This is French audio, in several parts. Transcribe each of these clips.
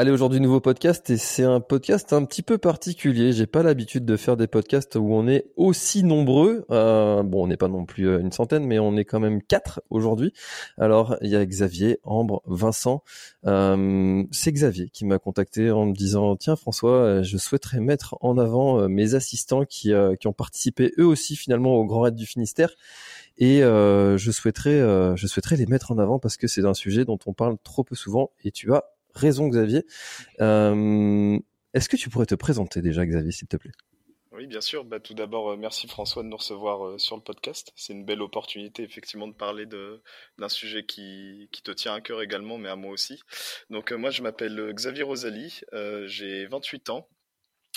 Allez, aujourd'hui, nouveau podcast et c'est un podcast un petit peu particulier. J'ai pas l'habitude de faire des podcasts où on est aussi nombreux. Euh, bon, on n'est pas non plus euh, une centaine, mais on est quand même quatre aujourd'hui. Alors, il y a Xavier, Ambre, Vincent. Euh, c'est Xavier qui m'a contacté en me disant tiens François, euh, je souhaiterais mettre en avant mes assistants qui, euh, qui ont participé eux aussi finalement au Grand Raid du Finistère et je souhaiterais je souhaiterais les mettre en avant parce que c'est un sujet dont on parle trop peu souvent et tu as raison Xavier. Euh, Est-ce que tu pourrais te présenter déjà Xavier s'il te plaît? Oui, bien sûr. Bah, tout d'abord, euh, merci François de nous recevoir euh, sur le podcast. C'est une belle opportunité, effectivement, de parler d'un sujet qui, te tient à cœur également, mais à moi aussi. Donc, moi, je m'appelle Xavier Rosalie, j'ai 28 ans,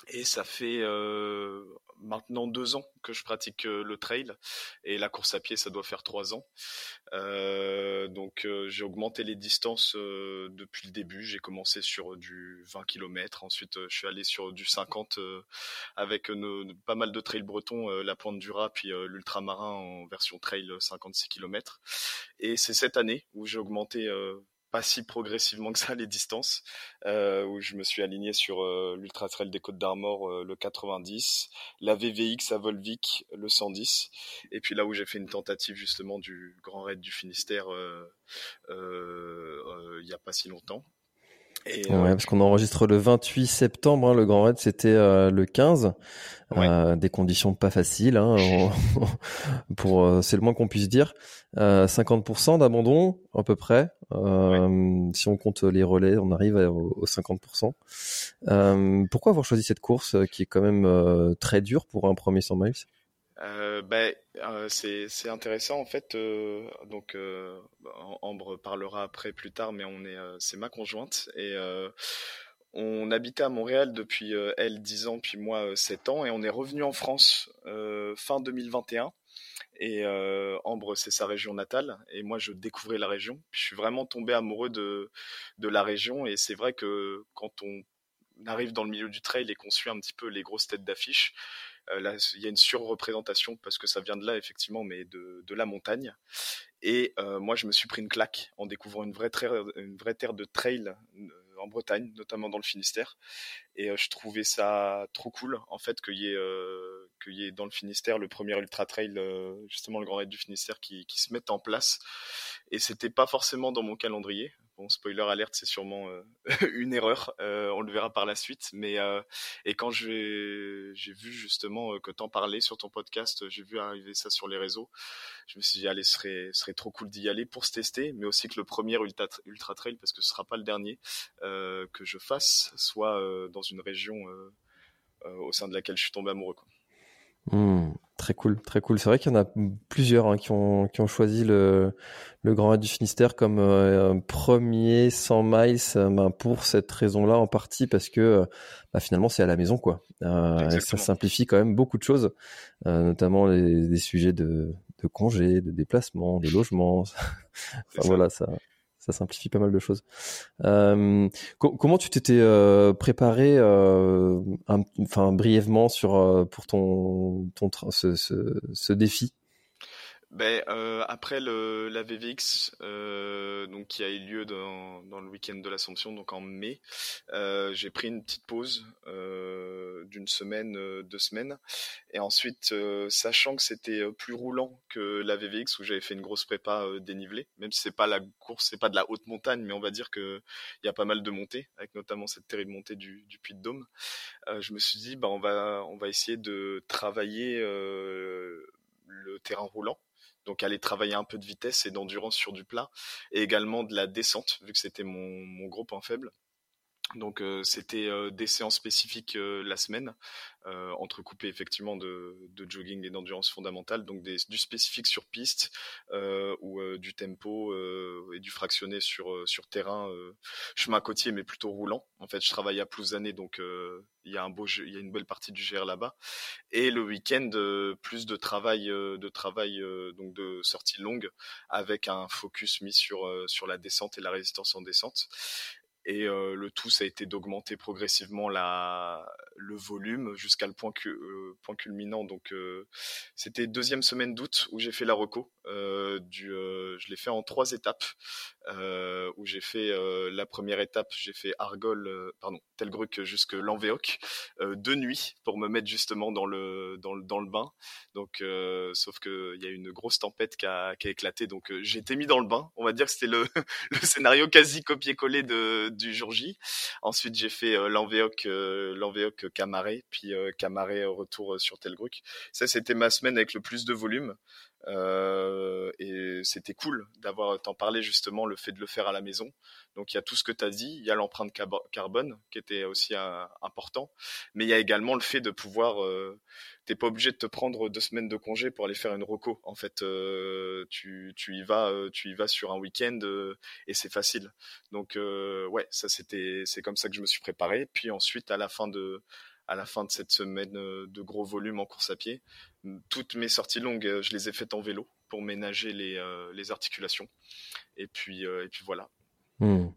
et ça fait euh, maintenant deux ans que je pratique euh, le trail, et la course à pied, ça doit faire trois ans. Euh, donc, euh, j'ai augmenté les distances euh, depuis le début. J'ai commencé sur du 20 km, ensuite, je suis allé sur du 50 euh, avec pas mal de trails bretons, la Pointe du Raz, puis l'ultramarin en version trail euh, 56 km. Et c'est cette année où j'ai augmenté pas si progressivement que ça les distances, euh, où je me suis aligné sur euh, l'ultra trail des Côtes d'Armor euh, le 90, la VVX à Volvic le 110, et puis là où j'ai fait une tentative justement du Grand Raid du Finistère il y a pas si longtemps. Et, euh, Ouais, parce qu'on enregistre le 28 septembre. hein, le Grand Raid c'était euh, le 15. Ouais. Euh, des conditions pas faciles. Hein, on- pour euh, c'est le moins qu'on puisse dire. Euh, 50% d'abandon à peu près. Euh, Si on compte les relais, on arrive à- aux aux 50%. Euh, pourquoi avoir choisi cette course euh, qui est quand même euh, très dure pour un premier 100 miles? Euh, ben, euh, c'est intéressant en fait. euh, donc euh, Ambre parlera après plus tard, mais on est c'est ma conjointe et on habitait à Montréal depuis elle 10 ans puis moi euh, 7 ans et on est revenu en France fin 2021. Et Ambre, c'est sa région natale, et moi je découvrais la région. Je suis vraiment tombé amoureux de de la région, et c'est vrai que quand on arrive dans le milieu du trail et qu'on suit un petit peu les grosses têtes d'affiche, là, il y a une surreprésentation parce que ça vient de là effectivement, mais de, de la montagne. Et euh, moi, je me suis pris une claque en découvrant une vraie terre, une vraie terre de trail euh, en Bretagne, notamment dans le Finistère. Et euh, je trouvais ça trop cool en fait qu'il y euh, y ait dans le Finistère le premier ultra trail, euh, justement le Grand Raid du Finistère, qui, qui se mette en place. Et c'était pas forcément dans mon calendrier. Bon, spoiler alerte, c'est sûrement euh, une erreur. Euh, on le verra par la suite. Mais euh, et quand j'ai vu justement que t'en parlais sur ton podcast, j'ai vu arriver ça sur les réseaux. Je me suis dit allez, ce serait serait trop cool d'y aller pour se tester, mais aussi que le premier ultra, ultra trail, parce que ce sera pas le dernier que je fasse, soit dans une région au sein de laquelle je suis tombé amoureux. Quoi. Hmm, très cool, très cool. C'est vrai qu'il y en a plusieurs hein, qui, ont, qui ont choisi le, le Grand Raid du Finistère comme euh, premier 100 miles euh, ben, pour cette raison-là en partie parce que bah, finalement c'est à la maison quoi. Euh, et ça simplifie quand même beaucoup de choses, euh, notamment les, des sujets de, de congés, de déplacements, de logements. Enfin, voilà, ça, ça simplifie pas mal de choses. Euh, co- comment tu t'étais euh, préparé, euh, enfin brièvement sur euh, pour ton, ton ce, ce, ce défi? Ben, euh, après le, la VVX, euh, donc qui a eu lieu dans, dans le week-end de l'Assomption, donc en mai, euh, j'ai pris une petite pause euh, d'une semaine, euh, deux semaines, et ensuite, euh, sachant que c'était plus roulant que la VVX où j'avais fait une grosse prépa dénivelée, même si c'est pas la course, c'est pas de la haute montagne, mais on va dire que il y a pas mal de montées, avec notamment cette terrible montée du, du Puy de Dôme. Je me suis dit, bah on va on va essayer de travailler le terrain roulant donc aller travailler un peu de vitesse et d'endurance sur du plat, et également de la descente, vu que c'était mon, gros point faible. Donc euh, c'était euh, des séances spécifiques euh, la semaine, entrecoupées effectivement de, de jogging et d'endurance fondamentale, donc des, du spécifique sur piste ou du tempo et du fractionné sur sur terrain, chemin côtier mais plutôt roulant. En fait, je travaille à Plouzané, donc il y a un beau, il y a une belle partie du GR là-bas. Et le week-end, plus de travail, de travail donc de sortie longue, avec un focus mis sur sur la descente et la résistance en descente et euh, le tout ça a été d'augmenter progressivement la le volume jusqu'à le point euh, point culminant. Donc euh, c'était deuxième semaine d'août où j'ai fait la reco du je l'ai fait en trois étapes où j'ai fait la première étape j'ai fait Argol pardon Telgruc jusque Lanvéoc de nuit pour me mettre justement dans le dans le dans le bain. Donc sauf que il y a une grosse tempête qui a, qui a éclaté. Donc j'ai mis dans le bain. On va dire que c'était le le scénario quasi copié-collé de du jour J. Ensuite, j'ai fait euh, l'Envéoc, euh, l'Envéoc Camaré, puis euh, Camaré retour sur Telgruc. Ça, c'était ma semaine avec le plus de volume. Euh, et c'était cool d'avoir t'en parler justement le fait de le faire à la maison. Donc il y a tout ce que tu as dit, il y a l'empreinte carbone qui était aussi important, mais il y a également le fait de pouvoir euh, t'es pas obligé de te prendre deux semaines de congé pour aller faire une reco. En fait, euh, tu, tu y vas, euh, tu y vas sur un week-end euh, et c'est facile. Donc ouais, ça c'était, c'est comme ça que je me suis préparé. Puis ensuite, à la fin de, à la fin de cette semaine de gros volume en course à pied, toutes mes sorties longues, je les ai faites en vélo pour ménager les, les articulations. Et puis, et puis voilà. Hmm.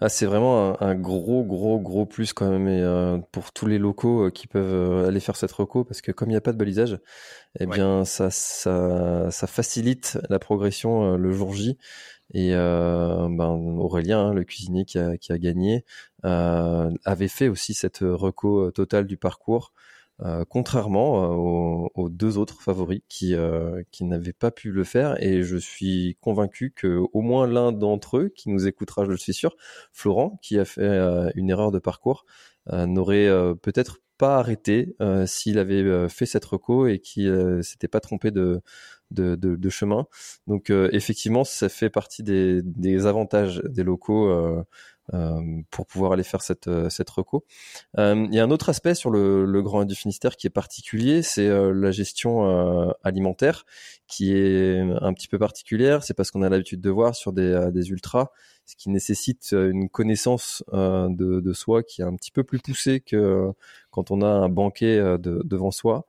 Ah, c'est vraiment un, gros, gros, gros plus quand même et, euh, pour tous les locaux euh, qui peuvent euh, aller faire cette reco parce que comme il n'y a pas de balisage, eh bien ça, ça, ça facilite la progression le jour J. Et ben, Aurélien, hein, le cuisinier qui a, qui a gagné, avait fait aussi cette reco totale du parcours. Euh, contrairement euh, aux, deux autres favoris qui, euh, qui n'avaient pas pu le faire. Et je suis convaincu que au moins l'un d'entre eux, qui nous écoutera, je le suis sûr, Florent, qui a fait une erreur de parcours, n'aurait peut-être pas arrêté s'il avait fait cette reco et qui s'était pas trompé de, de, de, de chemin. Donc effectivement, ça fait partie des, des avantages des locaux euh, pour pouvoir aller faire cette, euh, cette reco. Euh, il y a un autre aspect sur le, le Grand du Finistère qui est particulier, c'est la gestion alimentaire qui est un petit peu particulière. C'est parce qu'on a l'habitude de voir sur des, des ultras, ce qui nécessite une connaissance de, de, soi qui est un petit peu plus poussée que quand on a un banquet de, devant soi.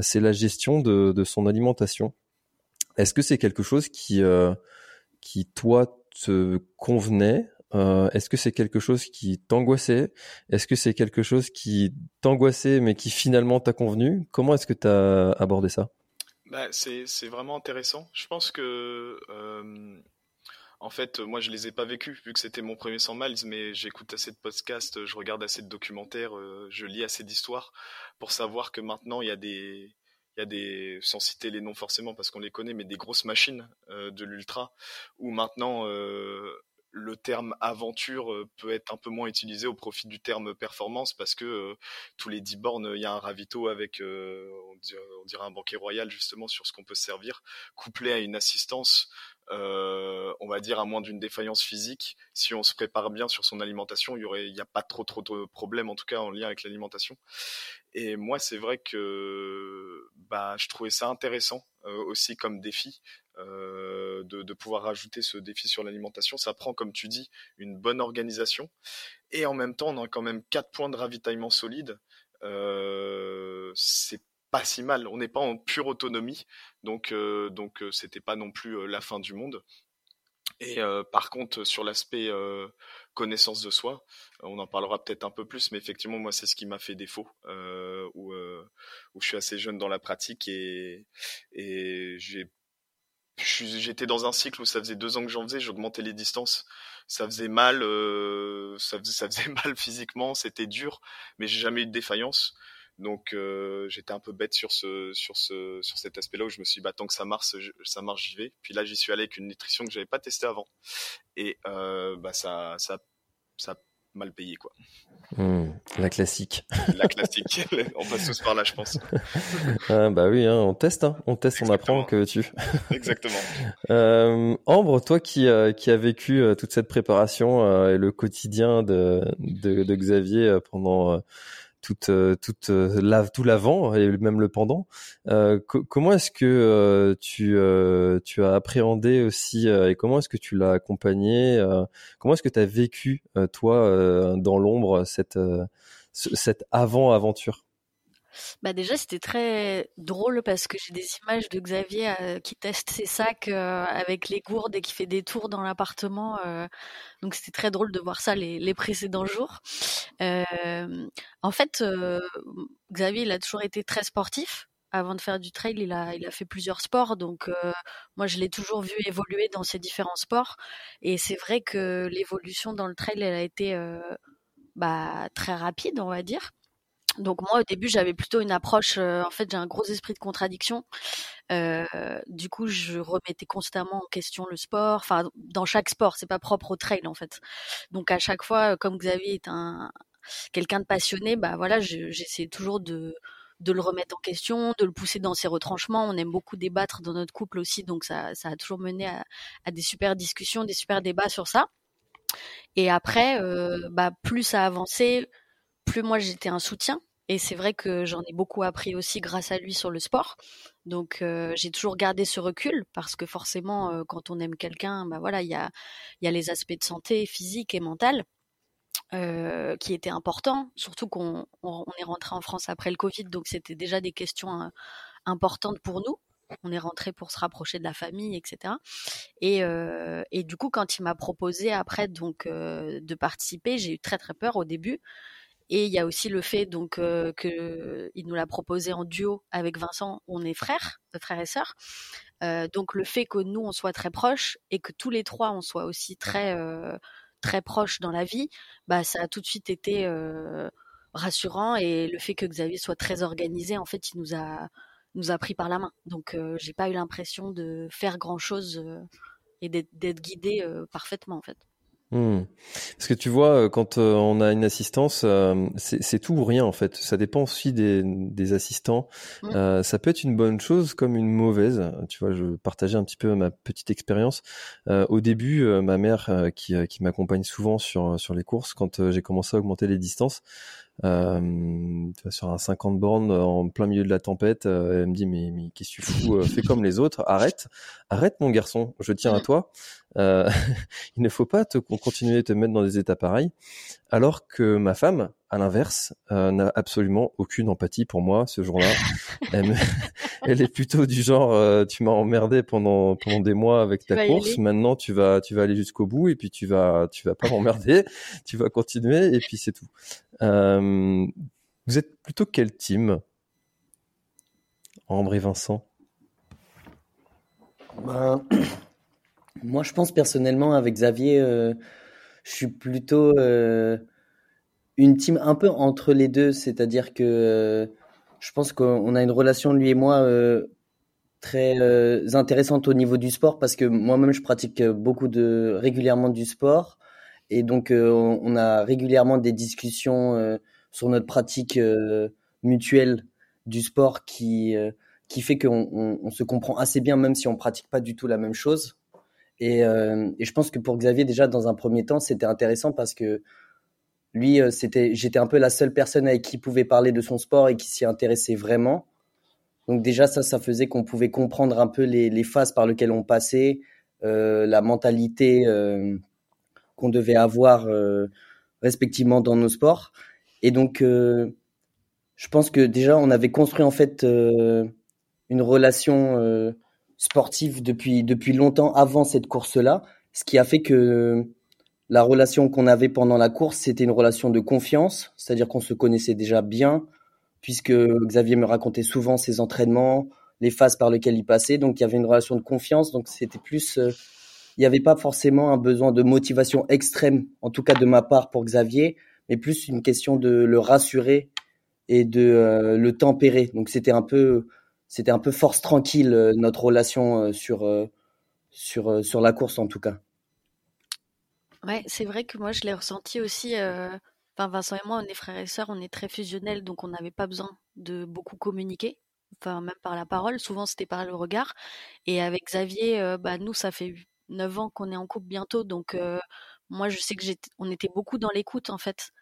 c'est la gestion de, de son alimentation. Est-ce que c'est quelque chose qui, qui toi te convenait euh, Est-ce que c'est quelque chose qui t'angoissait? Est-ce que c'est quelque chose qui t'angoissait mais qui finalement t'a convenu? Comment est-ce que tu as abordé ça? Bah, c'est, vraiment intéressant. Je pense que, euh, en fait, moi, je les ai pas vécus, vu que c'était mon premier 100 miles, mais j'écoute assez de podcasts, je regarde assez de documentaires, euh, je lis assez d'histoires pour savoir que maintenant, il y a des, il y a des, sans citer les noms forcément parce qu'on les connaît, mais des grosses machines euh, de l'ultra où maintenant euh, le terme aventure euh, peut être un peu moins utilisé au profit du terme performance parce que tous les 10 bornes, il y a un ravito avec, on, dirait, un banquet royal justement sur ce qu'on peut servir, couplé à une assistance, on va dire à moins d'une défaillance physique. Si on se prépare bien sur son alimentation, il y aurait, il n'y a pas trop trop de problèmes en tout cas en lien avec l'alimentation. Et moi, c'est vrai que bah, je trouvais ça intéressant aussi comme défi euh, de, de, pouvoir rajouter ce défi sur l'alimentation. Ça prend, comme tu dis, une bonne organisation. Et en même temps, on a quand même quatre points de ravitaillement solide. Euh, c'est pas si mal. On n'est pas en pure autonomie, donc euh, donc euh, c'était pas non plus euh, la fin du monde. Et par contre, sur l'aspect connaissance de soi, on en parlera peut-être un peu plus, mais effectivement, moi, c'est ce qui m'a fait défaut, où, où je suis assez jeune dans la pratique et, et j'étais dans un cycle où ça faisait deux ans que j'en faisais, j'augmentais les distances, ça faisait mal, euh, ça, faisait, ça faisait mal physiquement, c'était dur, mais j'ai jamais eu de défaillance. Donc euh, j'étais un peu bête sur ce sur ce sur cet aspect-là où je me suis dit bah tant que ça marche ça marche j'y vais. Puis là j'y suis allé avec une nutrition que j'avais pas testée avant et euh, bah ça ça ça mal payé quoi. Hmm, la classique. La classique. on passe tous par là, je pense. ah, bah oui, hein, on teste, hein. on teste, on apprend que tu. Exactement. Euh, Ambre, toi qui, euh, qui as vécu euh, toute cette préparation euh, et le quotidien de, de, de Xavier pendant toute, toute la, tout l'avant et même le pendant. comment est-ce que tu, tu as appréhendé aussi et comment est-ce que tu l'as accompagné Comment est-ce que tu as vécu toi dans l'ombre cette, cette avant-aventure? Bah déjà c'était très drôle parce que j'ai des images de Xavier euh, qui teste ses sacs euh, avec les gourdes et qui fait des tours dans l'appartement. Euh, donc c'était très drôle de voir ça les, les précédents jours. en fait, Xavier il a toujours été très sportif. Avant de faire du trail, il a, il a fait plusieurs sports, donc moi je l'ai toujours vu évoluer dans ces différents sports. Et c'est vrai que l'évolution dans le trail, elle a été bah, très rapide, on va dire. Donc moi au début j'avais plutôt une approche, euh, en fait j'ai un gros esprit de contradiction. Euh, du coup je remettais constamment en question le sport, enfin dans chaque sport, c'est pas propre au trail en fait. Donc à chaque fois, comme Xavier est un quelqu'un de passionné, bah voilà j'essaie toujours de de le remettre en question, de le pousser dans ses retranchements. On aime beaucoup débattre dans notre couple aussi, donc ça, ça a toujours mené à, à des super discussions, des super débats sur ça. Et après, euh, bah, plus ça avançait, plus moi j'étais un soutien. Et c'est vrai que j'en ai beaucoup appris aussi grâce à lui sur le sport. Donc euh, j'ai toujours gardé ce recul parce que forcément, euh, quand on aime quelqu'un, bah voilà, il y a, y a les aspects de santé physique et mentale euh, qui étaient importants. Surtout qu'on on, est rentré en France après le Covid, donc c'était déjà des questions importantes pour nous. On est rentré pour se rapprocher de la famille, etc. Et, et du coup, quand il m'a proposé après donc de participer, j'ai eu très très peur au début et il y a aussi le fait donc euh, nous l'a proposé en duo avec Vincent. On est frères, frères et sœurs. Euh, donc le fait que nous on soit très proches et que tous les trois on soit aussi très euh, très proches dans la vie, bah ça a tout de suite été rassurant et le fait que Xavier soit très organisé, en fait, il nous a nous a pris par la main. Donc j'ai pas eu l'impression de faire grand chose et d'être guidé parfaitement en fait. Hmm. Parce que tu vois, euh, quand euh, on a une assistance, euh, c'est tout ou rien en fait. Ça dépend aussi des, des assistants. Mmh. ça peut être une bonne chose comme une mauvaise. Tu vois, je partageais un petit peu ma petite expérience. au début, ma mère qui, qui m'accompagne souvent sur sur les courses, quand j'ai commencé à augmenter les distances, euh, sur un 50 bornes en plein milieu de la tempête, elle me dit mais, mais qu'est-ce que tu fous Fais comme les autres, arrête, arrête mon garçon, je tiens à mmh. toi. Euh, il ne faut pas te, continuer à te mettre dans des états pareils. Alors que ma femme, à l'inverse, euh, n'a absolument aucune empathie pour moi ce jour-là. elle, est plutôt du genre, euh, tu m'as emmerdé pendant pendant des mois avec ta course. Maintenant, tu vas tu vas aller jusqu'au bout et puis tu vas tu vas pas m'emmerder. tu vas continuer et puis c'est tout. Euh, vous êtes plutôt quel team, Ambre et Vincent? Ben, moi, je pense personnellement avec Xavier, euh, je suis plutôt euh, une team un peu entre les deux, c'est-à-dire que euh, je pense qu'on a une relation lui et moi très intéressante au niveau du sport parce que moi-même je pratique beaucoup de régulièrement du sport. Et donc on a régulièrement des discussions sur notre pratique mutuelle du sport qui qui fait qu'on on se comprend assez bien même si on pratique pas du tout la même chose. Euh, et, je pense que pour Xavier, déjà, dans un premier temps, c'était intéressant parce que lui, euh, c'était, j'étais un peu la seule personne avec qui il pouvait parler de son sport et qui s'y intéressait vraiment. Donc déjà, ça, ça faisait qu'on pouvait comprendre un peu les, phases par lesquelles on passait, euh, la mentalité qu'on devait avoir respectivement dans nos sports. Et donc, je pense que déjà, on avait construit en fait une relation sportif depuis, depuis longtemps avant cette course-là, ce qui a fait que la relation qu'on avait pendant la course, c'était une relation de confiance, c'est-à-dire qu'on se connaissait déjà bien, puisque Xavier me racontait souvent ses entraînements, les phases par lesquelles il passait, donc il y avait une relation de confiance, donc c'était plus, euh, il n'y avait pas forcément un besoin de motivation extrême, en tout cas de ma part pour Xavier, mais plus une question de le rassurer et de euh, le tempérer. Donc c'était un peu c'était un peu force tranquille euh, notre relation euh, sur euh, sur sur la course en tout cas. Ouais, c'est vrai que moi je l'ai ressenti aussi. Enfin, Vincent et moi, on est frères et sœurs, on est très fusionnels, donc on n'avait pas besoin de beaucoup communiquer. Enfin, même par la parole. Souvent, c'était par le regard. Et avec Xavier, bah, nous, ça fait neuf ans qu'on est en couple bientôt, donc moi, je sais que j'étais, on était beaucoup dans l'écoute en fait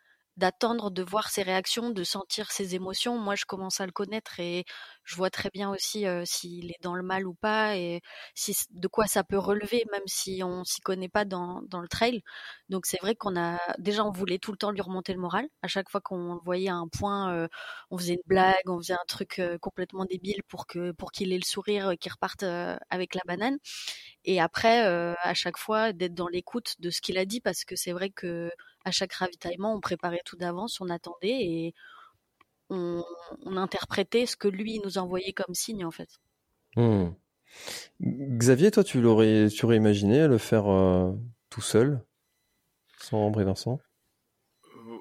d'attendre de voir ses réactions, de sentir ses émotions. Moi, je commence à le connaître et je vois très bien aussi s'il est dans le mal ou pas et si, de quoi ça peut relever, même si on s'y connaît pas dans, dans le trail. Donc c'est vrai qu'on a déjà on voulait tout le temps lui remonter le moral. À chaque fois qu'on le voyait à un point, on faisait une blague, on faisait un truc complètement débile pour que pour qu'il ait le sourire, qu'il reparte avec la banane. Et après, à chaque fois, d'être dans l'écoute de ce qu'il a dit parce que c'est vrai que à chaque ravitaillement, on préparait tout d'avance, on attendait et on, interprétait ce que lui nous envoyait comme signe en fait. Hmm. Xavier, toi, tu l'aurais, tu aurais imaginé le faire euh, tout seul, sans Ambre et Vincent? Euh,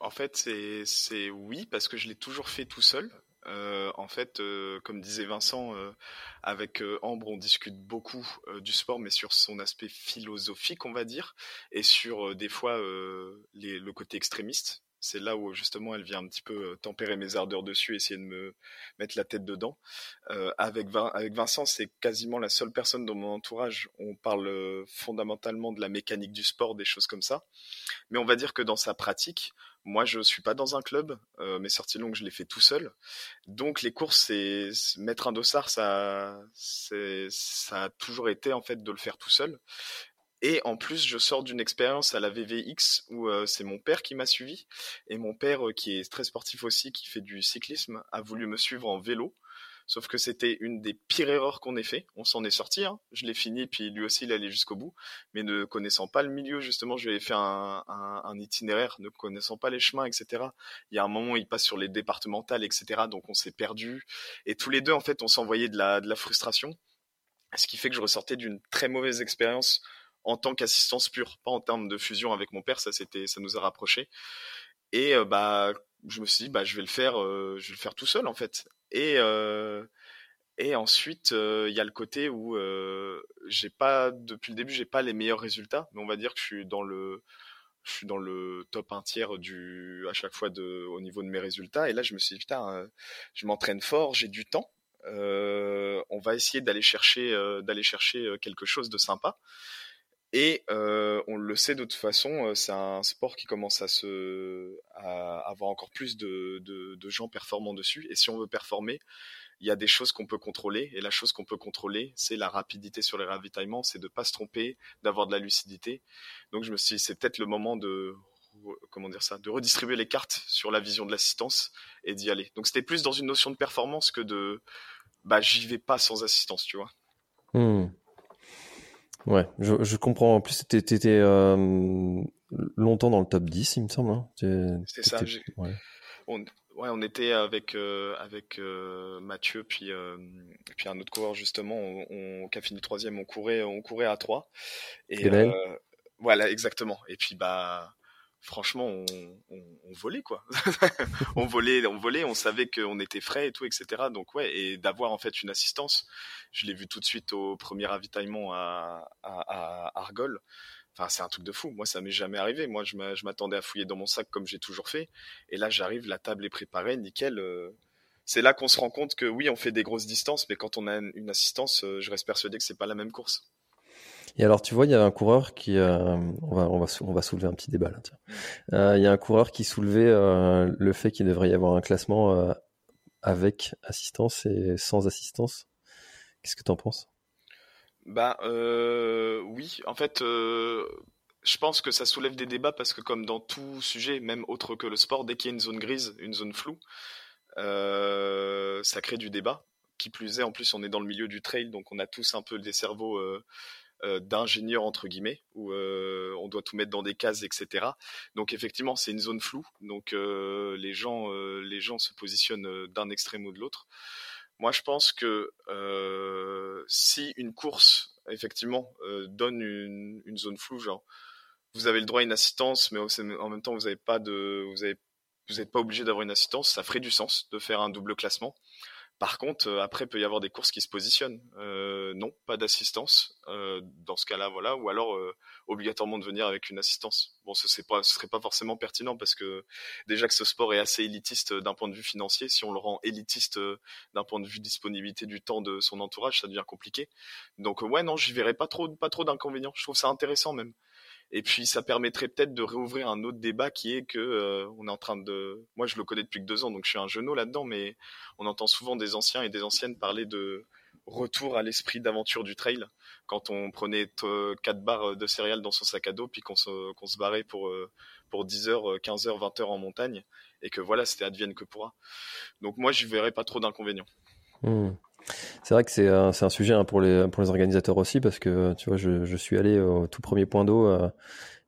En fait, c'est oui parce que je l'ai toujours fait tout seul. Euh, en fait, comme disait Vincent, avec Ambre, on discute beaucoup du sport, mais sur son aspect philosophique, on va dire, et sur des fois le côté extrémiste c'est là où justement elle vient un petit peu tempérer mes ardeurs dessus, essayer de me mettre la tête dedans. avec, avec Vincent, c'est quasiment la seule personne dans mon entourage. On parle fondamentalement de la mécanique du sport, des choses comme ça. Mais on va dire que dans sa pratique, moi je suis pas dans un club. mes sorties longues, je les fais tout seul. Donc les courses, c'est mettre un dossard, ça, ça a toujours été en fait de le faire tout seul. Et en plus, je sors d'une expérience à la VVX où euh, c'est mon père qui m'a suivi. Et mon père, euh, qui est très sportif aussi, qui fait du cyclisme, a voulu me suivre en vélo. Sauf que c'était une des pires erreurs qu'on ait fait. On s'en est sorti. Hein. Je l'ai fini, puis lui aussi, il allait jusqu'au bout. Mais ne connaissant pas le milieu, justement, je lui ai fait un, un, itinéraire, ne connaissant pas les chemins, etc. Il y a un moment il passe sur les départementales, etc. Donc on s'est perdu. Et tous les deux, en fait, on s'envoyait de la, de la frustration. Ce qui fait que je ressortais d'une très mauvaise expérience en tant qu'assistance pure, pas en termes de fusion avec mon père, ça c'était, ça nous a rapprochés. Et euh, bah, je me suis dit, bah, je vais le faire, euh, je vais le faire tout seul en fait. Et euh, et ensuite, il y a le côté où j'ai pas, depuis le début, j'ai pas les meilleurs résultats, mais on va dire que je suis dans le, je suis dans le top 1 tiers du, à chaque fois de, au niveau de mes résultats. Et là, je me suis dit, putain, je m'entraîne fort, j'ai du temps. on va essayer d'aller chercher, d'aller chercher quelque chose de sympa. Et euh, on le sait de toute façon, euh, c'est un sport qui commence à se à avoir encore plus de, de, de, gens performants dessus. Et si on veut performer, il y a des choses qu'on peut contrôler. Et la chose qu'on peut contrôler, c'est la rapidité sur les ravitaillements, c'est de pas se tromper, d'avoir de la lucidité. Donc je me suis dit, c'est peut-être le moment de comment dire ça, de redistribuer les cartes sur la vision de l'assistance et d'y aller. Donc c'était plus dans une notion de performance que de bah j'y vais pas sans assistance, tu vois. Mmh. Ouais, je, je comprends. En plus, tu étais euh, longtemps dans le top 10, il me semble. Hein. C'est ça. Ouais. On, ouais, on était avec euh, avec euh, Mathieu puis puis un autre coureur justement, on, on, qui a fini troisième. On courait on courait à trois. Et euh, voilà, exactement. Et puis bah franchement, on, on, on volait quoi. on volait, on volait, on savait qu'on était frais et tout, etc. Donc ouais, et d'avoir en fait une assistance, je l'ai vu tout de suite au premier ravitaillement à, à, Argol. Enfin, c'est un truc de fou. Moi, ça m'est jamais arrivé. Moi, je m'attendais à fouiller dans mon sac comme j'ai toujours fait. Et là, j'arrive, la table est préparée, nickel. Euh. C'est là qu'on se rend compte que oui, on fait des grosses distances, mais quand on a une assistance, euh, je reste persuadé que c'est pas la même course. Et alors, tu vois, il y a un coureur qui, euh, on, va, on, va, on va soulever un petit débat là. Euh, il y a un coureur qui soulevait euh, le fait qu'il devrait y avoir un classement avec assistance et sans assistance. Qu'est-ce que tu en penses? Bah oui, en fait, je pense que ça soulève des débats parce que comme dans tout sujet, même autre que le sport, dès qu'il y a une zone grise, une zone floue, ça crée du débat. Qui plus est, en plus, on est dans le milieu du trail, donc on a tous un peu des cerveaux d'ingénieur entre guillemets où euh, on doit tout mettre dans des cases etc donc effectivement c'est une zone floue. Donc euh, les gens les gens se positionnent d'un extrême ou de l'autre. Moi je pense que si une course effectivement donne une, une, zone floue genre vous avez le droit à une assistance mais en même temps vous n'avez pas de vous vous n'êtes pas obligé d'avoir une assistance ça ferait du sens de faire un double classement Par contre, euh, après, peut y avoir des courses qui se positionnent. Euh, non, pas d'assistance. Euh, dans ce cas-là, voilà. Ou alors, obligatoirement de venir avec une assistance. Bon, ce ce serait pas forcément pertinent parce que déjà que ce sport est assez élitiste d'un point de vue financier. Si on le rend élitiste d'un point de vue disponibilité du temps de son entourage, ça devient compliqué. Donc, ouais, non, j'y verrais pas trop, pas trop d'inconvénients. Je trouve ça intéressant même. Et puis ça permettrait peut-être de réouvrir un autre débat qui est que euh, on est en train de, moi je le connais depuis que deux ans, donc je suis un genou là-dedans, mais on entend souvent des anciens et des anciennes parler de retour à l'esprit d'aventure du trail quand on prenait quatre barres de céréales dans son sac à dos puis qu'on se, qu'on se barrait pour euh, pour 10 heures, 15 heures, 20 heures en montagne et que voilà c'était advienne que pourra. Donc moi je verrais pas trop d'inconvénients. Mmh. C'est vrai que c'est un, sujet hein, pour, les, organisateurs aussi, parce que tu vois, je, suis allé au tout premier point d'eau, euh,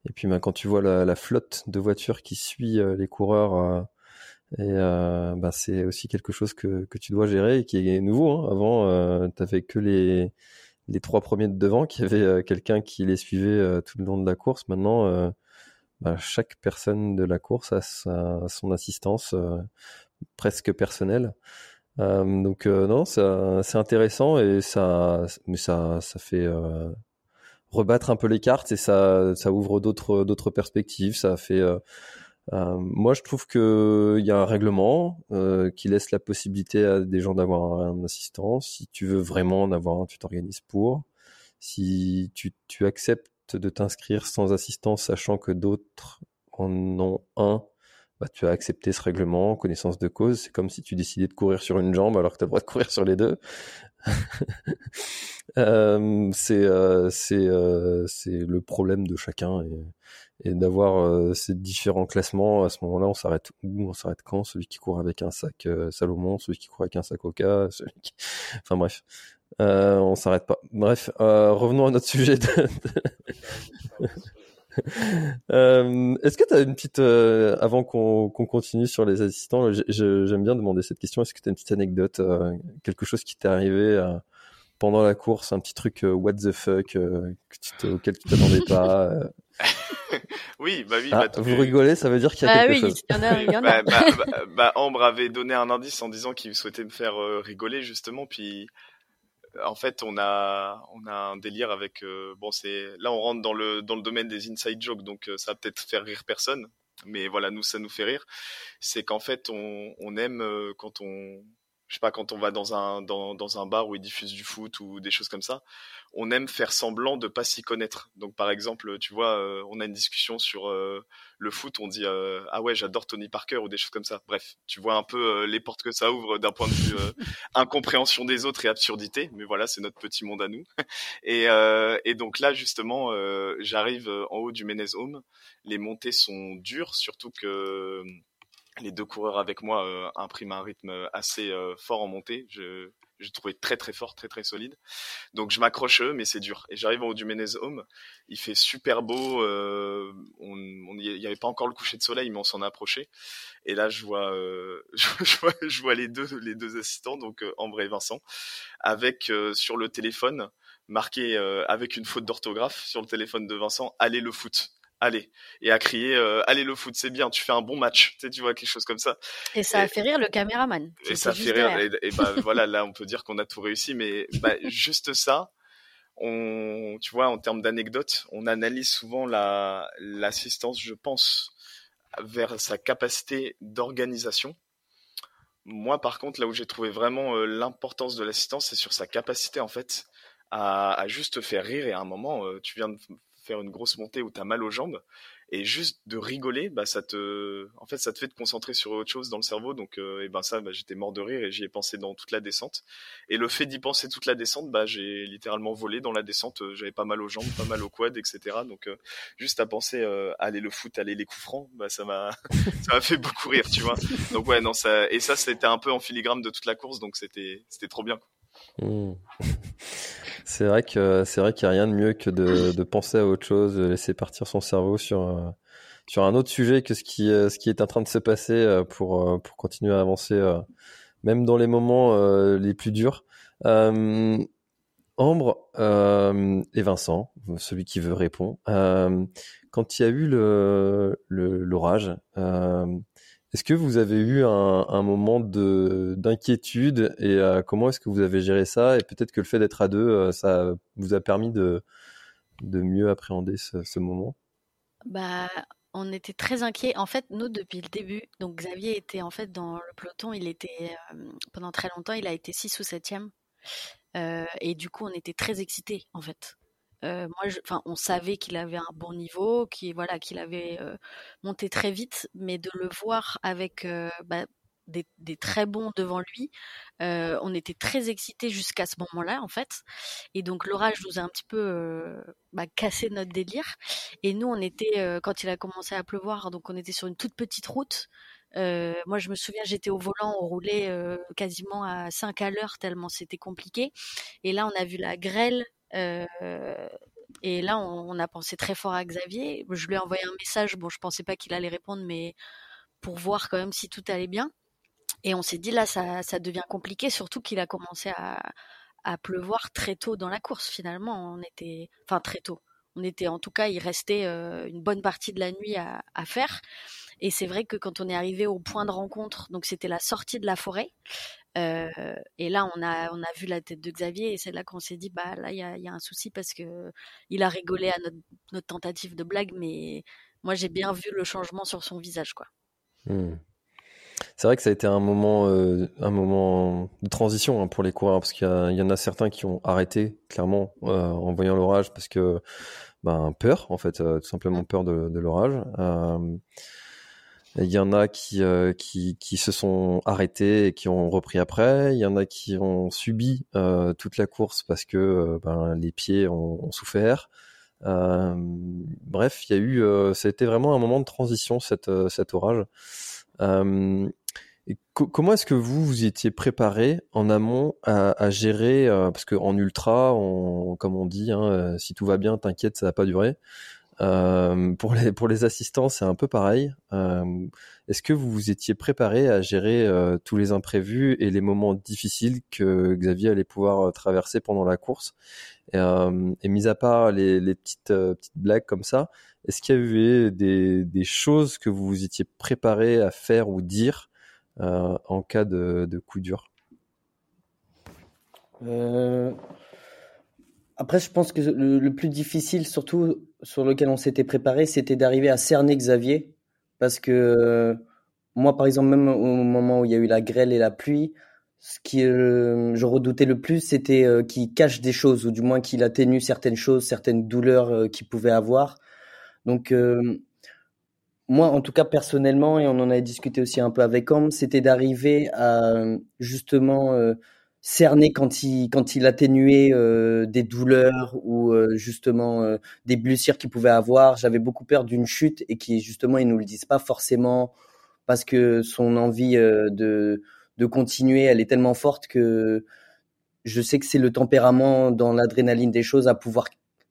et puis bah, quand tu vois la, flotte de voitures qui suit euh, les coureurs, euh, bah, c'est aussi quelque chose que, tu dois gérer et qui est nouveau. Hein. Avant, tu avais que les, trois premiers de devant, qui avait quelqu'un qui les suivait tout le long de la course. Maintenant, bah, chaque personne de la course a, son assistance presque personnelle. Euh, donc euh, non, c'est intéressant et ça, mais ça, ça fait euh, rebattre un peu les cartes et ça, ça ouvre d'autres, d'autres perspectives. Ça fait euh, moi, je trouve que il y a un règlement euh, qui laisse la possibilité à des gens d'avoir un, assistant. Si tu veux vraiment en avoir un, tu t'organises pour. Si tu, tu acceptes de t'inscrire sans assistance, sachant que d'autres en ont un, bah, tu as accepté ce règlement, connaissance de cause. C'est comme si tu décidais de courir sur une jambe alors que tu as le droit de courir sur les deux. euh, c'est euh, euh, le problème de chacun et, et d'avoir euh, ces différents classements. À ce moment-là, on s'arrête où? On s'arrête quand? Celui qui court avec un sac euh, Salomon, celui qui court avec un sac Oka, celui qui... enfin bref. on s'arrête pas. Bref, revenons à notre sujet. euh, Est-ce que tu as une petite, euh, avant qu'on continue sur les assistants, j'aime bien demander cette question, est-ce que tu as une petite anecdote, euh, quelque chose qui t'est arrivé euh, pendant la course, un petit truc what the fuck que tu auquel tu t'attendais pas oui, bah oui. Ah, bah, vous rigolez, ça veut dire qu'il y a ah quelque oui, chose. Il y en a, il y en a. bah, bah, bah, bah, Ambre avait donné un indice en disant qu'il souhaitait me faire rigoler justement, puis en fait, on a on a un délire avec euh, bon c'est là on rentre dans le dans le domaine des inside jokes donc euh, ça va peut-être faire rire personne mais voilà nous ça nous fait rire. C'est qu'en fait on on aime euh, quand on je sais pas quand on va dans un dans, dans un bar où ils diffusent du foot ou des choses comme ça on aime faire semblant de pas s'y connaître. Donc par exemple tu vois euh, on a une discussion sur euh, le foot on dit euh, ah ouais j'adore Tony Parker ou des choses comme ça. Bref tu vois un peu les portes que ça ouvre d'un point de vue incompréhension des autres et absurdité. Mais voilà c'est notre petit monde à nous. Et et donc là justement j'arrive en haut du Menez Home. Les montées sont dures surtout que les deux coureurs avec moi euh, impriment un rythme assez euh, fort en montée. Je, j'ai trouvé très très fort, très très solide. Donc je m'accroche eux, mais c'est dur. Et j'arrive en haut du Menez Home, il fait super beau. Euh, on, il n'y avait pas encore le coucher de soleil, mais on s'en approchait. Et là, je vois, euh, je, vois, je vois les deux les deux assistants, donc euh, Ambre et Vincent, avec euh, sur le téléphone marqué euh, avec une faute d'orthographe sur le téléphone de Vincent, allez le foot allez. Et à crier euh, allez le foot c'est bien tu fais un bon match. Tu sais tu vois quelque chose comme ça. Et ça a fait rire le caméraman. Et ça fait rire. et, et, bah voilà là on peut dire qu'on a tout réussi mais bah, juste ça on tu vois en termes d'anecdotes on analyse souvent la l'assistance je pense vers sa capacité d'organisation. Moi par contre là où j'ai trouvé vraiment euh, l'importance de l'assistance c'est sur sa capacité en fait à, à, juste faire rire. Et à un moment euh, tu viens de faire une grosse montée où tu as mal aux jambes et juste de rigoler bah ça te en fait ça te fait te concentrer sur autre chose dans le cerveau. Donc euh, et ben ça bah, j'étais mort de rire et j'y ai pensé dans toute la descente. Et le fait d'y penser toute la descente bah j'ai littéralement volé dans la descente. Euh, j'avais pas mal aux jambes pas mal aux quads etc donc euh, juste à penser aller le foot aller les coups francs bah ça m'a ça m'a fait beaucoup rire tu vois. Donc ouais non ça et ça c'était un peu en filigrane de toute la course. Donc c'était c'était trop bien quoi. Mmh. C'est vrai que c'est vrai qu'il n'y a rien de mieux que de, penser à autre chose, de laisser partir son cerveau sur euh, sur un autre sujet que ce qui euh, ce qui est en train de se passer euh, pour pour continuer à avancer, même dans les moments les plus durs. Ambre et Vincent, celui qui veut répondre. quand il y a eu l'orage, est-ce que vous avez eu un, moment de d'inquiétude et comment est-ce que vous avez géré ça Et peut-être que le fait d'être à deux, ça vous a permis de mieux appréhender ce, moment? Bah, on était très inquiets. En fait, nous, depuis le début, donc Xavier était en fait dans le peloton, il était pendant très longtemps, il a été 6 ou 7e. Euh, et du coup, on était très excités, en fait. Euh, moi, enfin, on savait qu'il avait un bon niveau, qu'il voilà, qu'il avait euh, monté très vite, mais de le voir avec bah, des, des, très bons devant lui, on était très excités jusqu'à ce moment-là, en fait. Et donc l'orage nous a un petit peu bah, cassé notre délire. Et nous, on était quand il a commencé à pleuvoir, donc on était sur une toute petite route. Euh, moi, je me souviens, j'étais au volant, on roulait euh, quasiment à 5 à l'heure tellement c'était compliqué. Et là, on a vu la grêle. Et là, on, a pensé très fort à Xavier. Je lui ai envoyé un message. Bon, je pensais pas qu'il allait répondre, mais pour voir quand même si tout allait bien. Et on s'est dit là, ça, devient compliqué, surtout qu'il a commencé à, pleuvoir très tôt dans la course. Finalement, on était, enfin très tôt. On était, en tout cas, il restait une bonne partie de la nuit à faire. Et c'est vrai que quand on est arrivé au point de rencontre, donc c'était la sortie de la forêt, euh, et là on a on a vu la tête de Xavier et c'est là qu'on s'est dit bah là il y a, y a, un souci parce que il a rigolé à notre, notre tentative de blague, mais moi j'ai bien vu le changement sur son visage quoi. Hmm. C'est vrai que ça a été un moment, euh, un moment de transition hein, pour les coureurs parce qu'il y, y, en a certains qui ont arrêté clairement euh, en voyant l'orage parce que ben peur en fait, euh, tout simplement peur de, de l'orage. Il y en a qui, euh, qui, qui, se sont arrêtés et qui ont repris après. Il y en a qui ont subi euh, toute la course parce que euh, ben, les pieds ont, souffert. Bref, il y a eu, ça a été vraiment un moment de transition cette, cet orage. Comment est-ce que vous vous étiez préparé en amont à, gérer parce qu'en ultra, comme on dit, hein, si tout va bien, t'inquiète, ça va pas durer. Euh, pour les pour les assistants, c'est un peu pareil. Euh, Est-ce que vous vous étiez préparé à gérer euh, tous les imprévus et les moments difficiles que Xavier allait pouvoir traverser pendant la course? Et, et mis à part les, les petites petites blagues comme ça, est-ce qu'il y avait des des choses que vous vous étiez préparé à faire ou dire en cas de, de coup dur? Après, je pense que le, plus difficile, surtout sur lequel on s'était préparé, c'était d'arriver à cerner Xavier. Parce que euh, moi, par exemple, même au moment où il y a eu la grêle et la pluie, ce qui euh, je redoutais le plus, c'était euh, qu'il cache des choses, ou du moins qu'il atténue certaines choses, certaines douleurs qu'il pouvait avoir. Donc, moi, en tout cas, personnellement, et on en avait discuté aussi un peu avec Homme, c'était d'arriver à justement cerner quand il quand il atténuait euh, des douleurs ou euh, justement euh, des blessures qu'il pouvait avoir. J'avais beaucoup peur d'une chute et qui justement ils nous le disent pas forcément parce que son envie de de continuer, elle est tellement forte que je sais que c'est le tempérament dans l'adrénaline des choses à pouvoir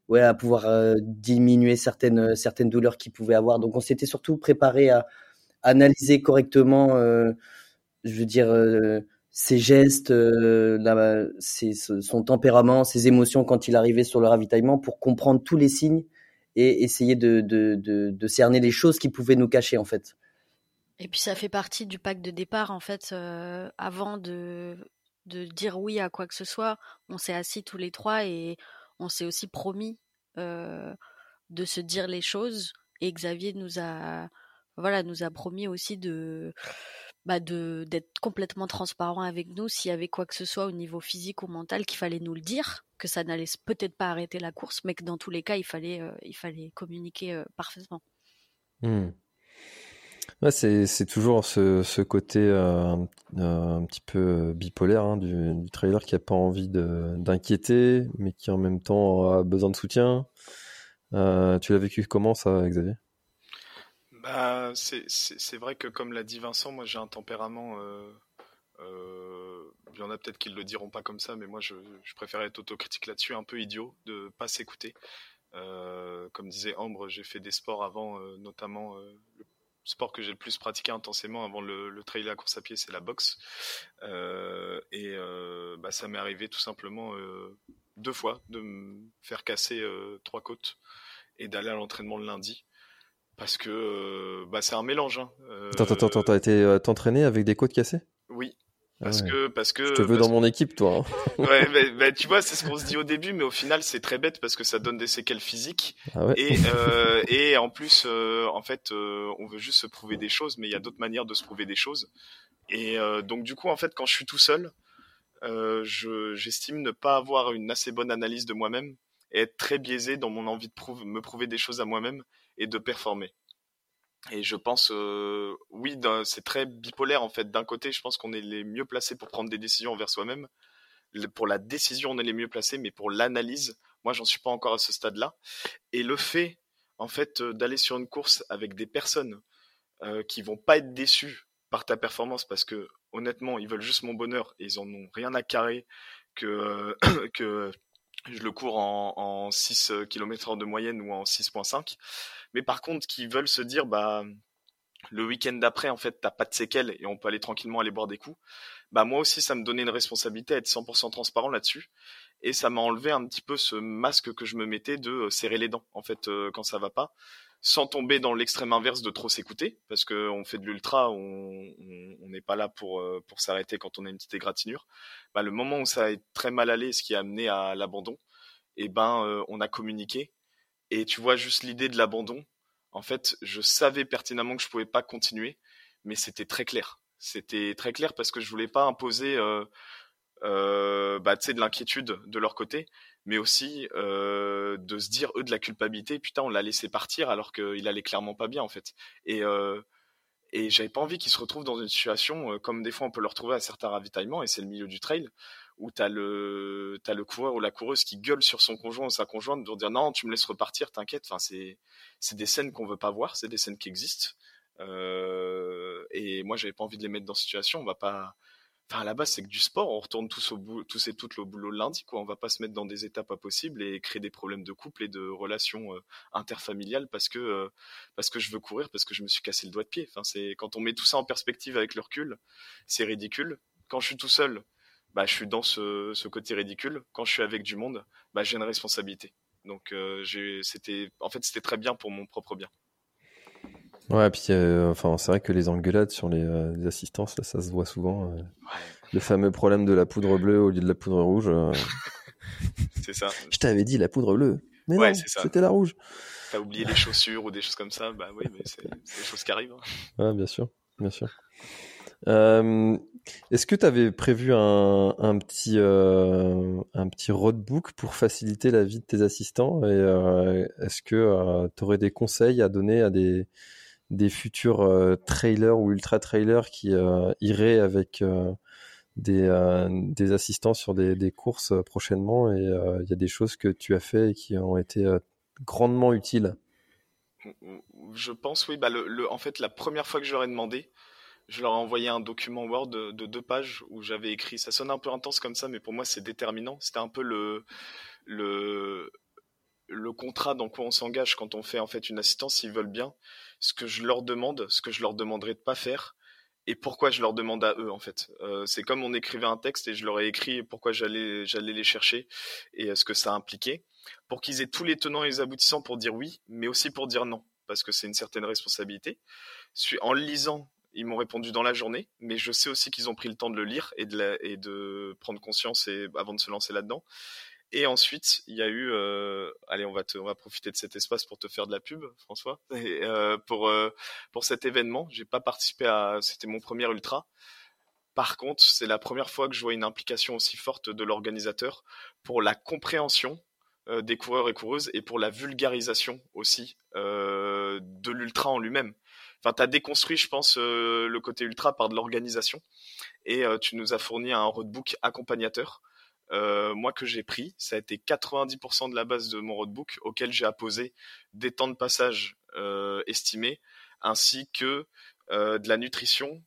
ouais à pouvoir diminuer certaines certaines douleurs qu'il pouvait avoir. Donc on s'était surtout préparé à analyser correctement je veux dire ses gestes, euh, son tempérament, ses émotions quand il arrivait sur le ravitaillement pour comprendre tous les signes et essayer de, cerner les choses qui pouvaient nous cacher en fait. Et puis ça fait partie du pack de départ en fait. Euh, avant de, de dire oui à quoi que ce soit, on s'est assis tous les trois et on s'est aussi promis euh, de se dire les choses. Et Xavier nous a voilà nous a promis aussi de bah de d'être complètement transparent avec nous. S'il y avait quoi que ce soit au niveau physique ou mental qu'il fallait nous le dire que ça n'allait peut-être pas arrêter la course mais que dans tous les cas il fallait euh, il fallait communiquer euh, parfaitement. Mmh. c'est toujours ce, ce côté euh, un petit peu bipolaire hein, du, trailer qui a pas envie d'inquiéter mais qui en même temps a besoin de soutien. Tu l'as vécu comment ça Xavier? Bah, c'est vrai que comme l'a dit Vincent, moi j'ai un tempérament. Euh, euh, il y en a peut-être qui le diront pas comme ça, mais moi je, je préfère être autocritique là-dessus, un peu idiot de pas s'écouter. Euh, comme disait Ambre, j'ai fait des sports avant, notamment le sport que j'ai le plus pratiqué intensément avant le, le trail à course à pied, c'est la boxe. et bah, ça m'est arrivé tout simplement deux fois de me faire casser trois côtes et d'aller à l'entraînement le lundi parce que bah, c'est un mélange. Hein. Attends, attends, attends, t'as été t'entraîner avec des côtes cassées? Oui. Parce que, parce que. Je te veux dans mon équipe, toi. Hein. ouais, mais, mais, tu vois, c'est ce qu'on se dit au début, mais au final, c'est très bête parce que ça donne des séquelles physiques. Ah ouais. et, euh, et en plus, euh, en fait, euh, on veut juste se prouver des choses, mais il y a d'autres manières de se prouver des choses. Et donc, du coup, en fait, quand je suis tout seul, je, j'estime ne pas avoir une assez bonne analyse de moi-même et être très biaisé dans mon envie de prouver, me prouver des choses à moi-même et de performer. Et je pense, euh, oui, c'est très bipolaire en fait. D'un côté, je pense qu'on est les mieux placés pour prendre des décisions envers soi-même. Pour la décision, on est les mieux placés, mais pour l'analyse, moi, j'en suis pas encore à ce stade-là. Et le fait, en fait, euh, d'aller sur une course avec des personnes euh, qui vont pas être déçues par ta performance, parce que honnêtement, ils veulent juste mon bonheur et ils en ont rien à carrer que que je le cours en, en 6 km de moyenne ou en 6.5 mais par contre qui veulent se dire bah le week-end d'après en fait t'as pas de séquelles et on peut aller tranquillement aller boire des coups. Bah moi aussi ça me donnait une responsabilité à être 100% transparent là-dessus. Et ça m'a enlevé un petit peu ce masque que je me mettais de euh, serrer les dents en fait euh, quand ça va pas. Sans tomber dans l'extrême inverse de trop s'écouter parce que on fait de l'ultra on n'est pas là pour euh, pour s'arrêter quand on a une petite égratignure. Bah le moment où ça est très mal allé ce qui a amené à l'abandon eh ben on a communiqué et tu vois juste l'idée de l'abandon. En fait, je savais pertinemment que je pouvais pas continuer, mais c'était très clair. C'était très clair parce que je voulais pas imposer euh, euh, bah, de l'inquiétude de leur côté, mais aussi euh, de se dire eux de la culpabilité. Putain, on l'a laissé partir alors qu'il allait clairement pas bien en fait. Et et j'avais pas envie qu'ils se retrouvent dans une situation comme des fois on peut le retrouver à certains ravitaillements et c'est le milieu du trail où t'as le t'as le coureur ou la coureuse qui gueule sur son conjoint ou sa conjointe pour dire non tu me laisses repartir t'inquiète. Enfin c'est c'est des scènes qu'on veut pas voir c'est des scènes qui existent. Euh, et moi j'avais pas envie de les mettre dans cette situation. On va pas enfin à la base c'est que du sport. On retourne tous au bout tous et toutes au boulot lundi quoi. On va pas se mettre dans des étapes pas possibles et créer des problèmes de couple et de relations euh, interfamiliales parce que euh, parce que je veux courir parce que je me suis cassé le doigt de pied. Enfin c'est quand on met tout ça en perspective avec le recul c'est ridicule. Quand je suis tout seul bah, je suis dans ce, ce, côté ridicule. Quand je suis avec du monde, bah, j'ai une responsabilité. Donc, euh, c'était, en fait, c'était très bien pour mon propre bien. Ouais, puis euh, enfin, c'est vrai que les engueulades sur les, euh, les assistances, là, ça se voit souvent. Euh. Le fameux problème de la poudre bleue au lieu de la poudre rouge. c'est ça. Je t'avais dit la poudre bleue. Mais non, c'était la rouge. T'as oublié les chaussures ou des choses comme ça. Bah oui, mais c'est des choses qui arrivent. Hein. Ouais, bien sûr, bien sûr. Euh, est-ce que tu avais prévu un, petit euh, un petit roadbook pour faciliter la vie de tes assistants et euh, est-ce que euh, tu aurais des conseils à donner à des futurs trailers ou ultra trailers qui iraient avec des assistants sur des, courses prochainement et il y a des choses que tu as fait et qui ont été grandement utiles? Je pense oui bah en fait la première fois que je leur ai demandé je leur ai envoyé un document Word de, deux pages où j'avais écrit. Ça sonne un peu intense comme ça, mais pour moi c'est déterminant. C'était un peu le le le contrat dans quoi on s'engage quand on fait en fait une assistance s'ils veulent bien, ce que je leur demande, ce que je leur demanderais de pas faire et pourquoi je leur demande à eux en fait. Euh, c'est comme on écrivait un texte et je leur ai écrit pourquoi j'allais j'allais les chercher et ce que ça impliquait pour qu'ils aient tous les tenants et les aboutissants pour dire oui, mais aussi pour dire non parce que c'est une certaine responsabilité. En lisant ils m'ont répondu dans la journée, mais je sais aussi qu'ils ont pris le temps de le lire et de, prendre conscience et, avant de se lancer là-dedans. Et ensuite, il y a eu, euh, allez, on va profiter de cet espace pour te faire de la pub, François, euh, pour euh, pour cet événement. J'ai pas participé à, c'était mon premier ultra. Par contre, c'est la première fois que je vois une implication aussi forte de l'organisateur pour la compréhension des coureurs et coureuses et pour la vulgarisation aussi de l'ultra en lui-même enfin, tu as déconstruit, je pense, euh, le côté ultra par de l'organisation. Et euh, tu nous as fourni un roadbook accompagnateur. Euh, moi que j'ai pris, ça a été 90% de la base de mon roadbook auquel j'ai apposé des temps de passage estimés ainsi que de la nutrition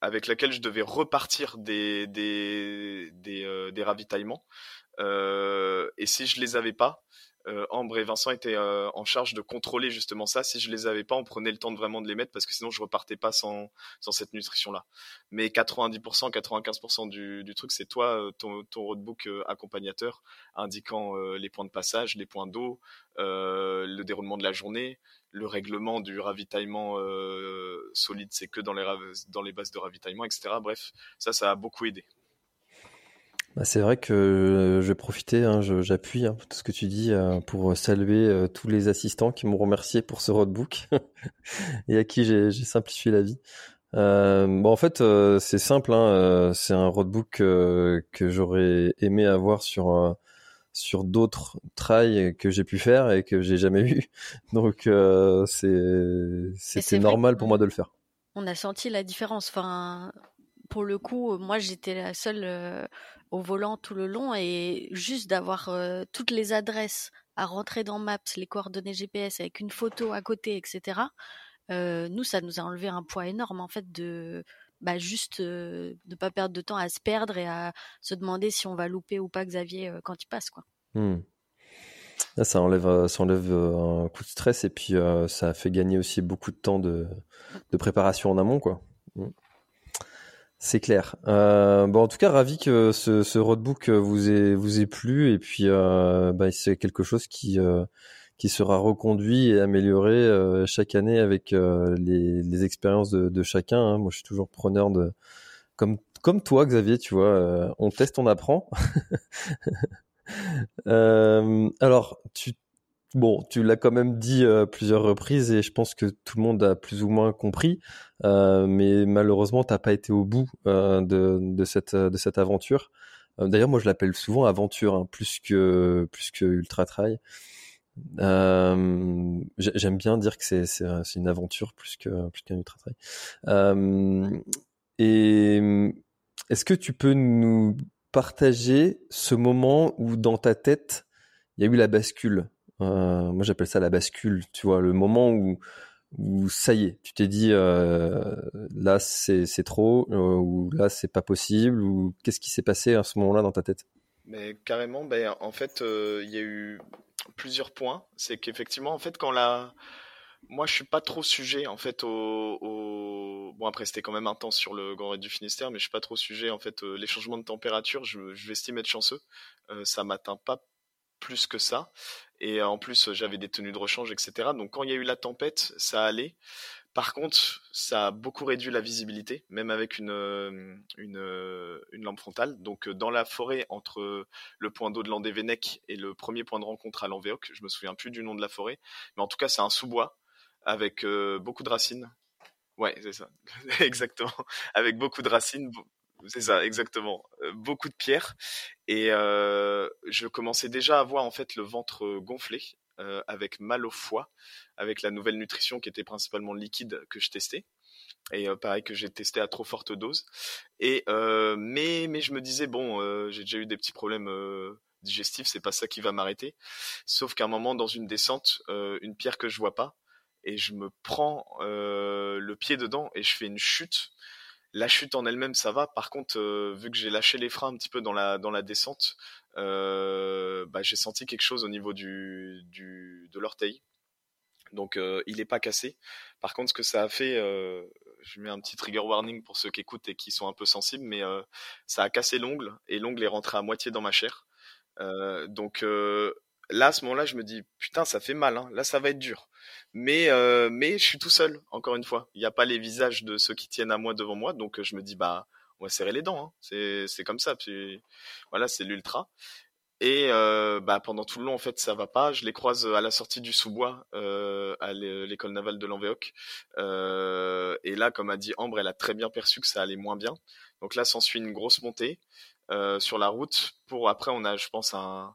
avec laquelle je devais repartir des des, ravitaillements. et si je les avais pas, Ambre et Vincent étaient euh, en charge de contrôler justement ça. Si je les avais pas, on prenait le temps de vraiment de les mettre parce que sinon je repartais pas sans, cette nutrition-là. Mais 90%, 95% du, truc, c'est toi, ton, ton roadbook accompagnateur, indiquant les points de passage, les points d'eau, le déroulement de la journée, le règlement du ravitaillement solide, c'est que dans les bases de ravitaillement, etc. Bref, ça, ça a beaucoup aidé. Bah, c'est vrai que euh, je vais profiter, hein, j'appuie hein, tout ce que tu dis euh, pour saluer euh, tous les assistants qui m'ont remercié pour ce roadbook et à qui j'ai simplifié la vie. bon, en fait, c'est simple, hein, c'est un roadbook que j'aurais aimé avoir sur sur d'autres trails que j'ai pu faire et que j'ai jamais eu. Donc c'est c'était normal pour moi de le faire. On a senti la différence. Enfin, pour le coup, moi j'étais la seule au volant tout le long et juste d'avoir euh, toutes les adresses à rentrer dans Maps, les coordonnées GPS avec une photo à côté, etc. Euh, nous, ça nous a enlevé un poids énorme en fait de bah, juste euh, pas perdre de temps à se perdre et à se demander si on va louper ou pas Xavier quand il passe quoi. Mmh. ça enlève, ça un coup de stress et puis ça fait gagner aussi beaucoup de temps de, de préparation en amont quoi. Mmh. C'est clair. Euh, bon, en tout cas, ravi que ce, ce roadbook vous ait vous ait plu et puis euh, bah, c'est quelque chose qui euh, qui sera reconduit et amélioré euh, chaque année avec euh, les, les expériences de, de chacun. Hein. Moi, je suis toujours preneur de comme comme toi, Xavier. Tu vois, on teste, on apprend. alors, tu Bon, tu l'as quand même dit euh, plusieurs reprises et je pense que tout le monde a plus ou moins compris, euh, mais malheureusement, t'as pas été au bout euh, de, cette, aventure. D'ailleurs, moi, je l'appelle souvent aventure, hein, plus que plus que ultra trail. J'aime bien dire que c'est une aventure plus plus qu'un ultra trail. et est-ce que tu peux nous partager ce moment où dans ta tête il y a eu la bascule? Euh, moi, j'appelle ça la bascule. Tu vois, le moment où ça y est, tu t'es dit euh, là c'est trop euh, ou là c'est pas possible ou qu'est-ce qui s'est passé à ce moment-là dans ta tête? Mais carrément, ben en fait il y a eu plusieurs points. C'est qu'effectivement en fait quand la moi, je suis pas trop sujet en fait au, bon après c'était quand même intense sur le Grand Raid du Finistère, mais je suis pas trop sujet en fait les changements de température. Je, je vais estimer être chanceux, euh, ça m'atteint pas plus que ça. Et en plus, j'avais des tenues de rechange, etc. Donc quand il y a eu la tempête, ça allait. Par contre, ça a beaucoup réduit la visibilité, même avec une, euh, euh, lampe frontale. Donc dans la forêt, entre le point d'eau de Landévennec et le premier point de rencontre à Lanvéoc, je me souviens plus du nom de la forêt, mais en tout cas c'est un sous-bois avec euh, beaucoup de racines. Ouais, c'est ça, exactement. Avec beaucoup de racines, c'est ça, exactement. Euh, beaucoup de pierres. Et euh, je commençais déjà à voir en fait le ventre gonflé, euh, avec mal au foie, avec la nouvelle nutrition qui était principalement liquide que je testais. Et pareil que j'ai testé à trop forte dose. Et mais mais je me disais bon, j'ai déjà eu des petits problèmes digestifs, c'est pas ça qui va m'arrêter. Sauf qu'à un moment dans une descente, une pierre que je vois pas, et je me prends le pied dedans et je fais une chute la chute en elle-même, ça va. Par contre, euh, vu que j'ai lâché les freins un petit peu dans la, descente, euh, bah, j'ai senti quelque chose au niveau du, de l'orteil. Donc, euh, il n'est pas cassé. Par contre, ce que ça a fait, je mets un petit trigger warning pour ceux qui écoutent et qui sont un peu sensibles, mais ça a cassé l'ongle et l'ongle est rentré à moitié dans ma chair. donc, là, à ce moment-là, je me dis, putain, ça fait mal, hein. là, ça va être dur. Mais, euh, mais je suis tout seul, encore une fois. Il n'y a pas les visages de ceux qui tiennent à moi devant moi, donc je me dis, bah, on va serrer les dents, hein. c'est, c'est comme ça. Puis voilà, c'est l'ultra. Et euh, bah, pendant tout le long, en fait, ça va pas. Je les croise à la sortie du sous-bois euh, à l'école navale de Lanvéoc. Euh, et là, comme a dit Ambre, elle a très bien perçu que ça allait moins bien. Donc là, s'ensuit une grosse montée euh, sur la route. Pour après, on a, je pense, un,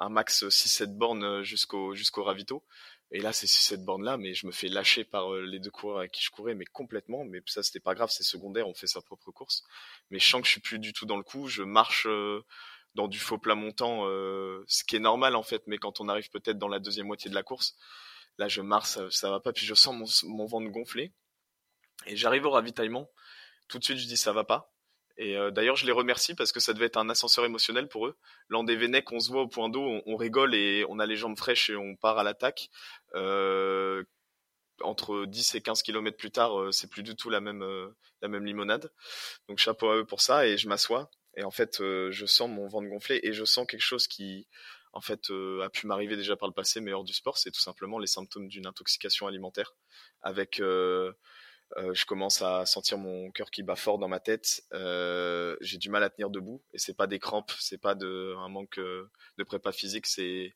un max 6-7 bornes euh, jusqu'au jusqu'au ravito. Et là, c'est 6-7 bornes là, mais je me fais lâcher par euh, les deux coureurs avec qui je courais, mais complètement. Mais ça, c'était pas grave, c'est secondaire, on fait sa propre course. Mais je sens que je suis plus du tout dans le coup. Je marche euh, dans du faux plat montant, ce qui est normal en fait. Mais quand on arrive peut-être dans la deuxième moitié de la course, là, je marche, ça, ça va pas. Puis je sens mon, mon ventre gonfler. Et j'arrive au ravitaillement. Tout de suite, je dis ça va pas. Et d'ailleurs, je les remercie parce que ça devait être un ascenseur émotionnel pour eux. L'an des Vénèques, on se voit au point d'eau, on, rigole et on a les jambes fraîches et on part à l'attaque. entre 10 et 15 kilomètres plus tard, c'est plus du tout la même, la même limonade. Donc chapeau à eux pour ça et je m'assois. Et en fait, je sens mon ventre gonfler et je sens quelque chose qui, en fait, euh, a pu m'arriver déjà par le passé, mais hors du sport, c'est tout simplement les symptômes d'une intoxication alimentaire. Avec, euh, euh, je commence à sentir mon cœur qui bat fort dans ma tête. j'ai du mal à tenir debout, et c'est pas des crampes, c'est pas de un manque de prépa physique, c'est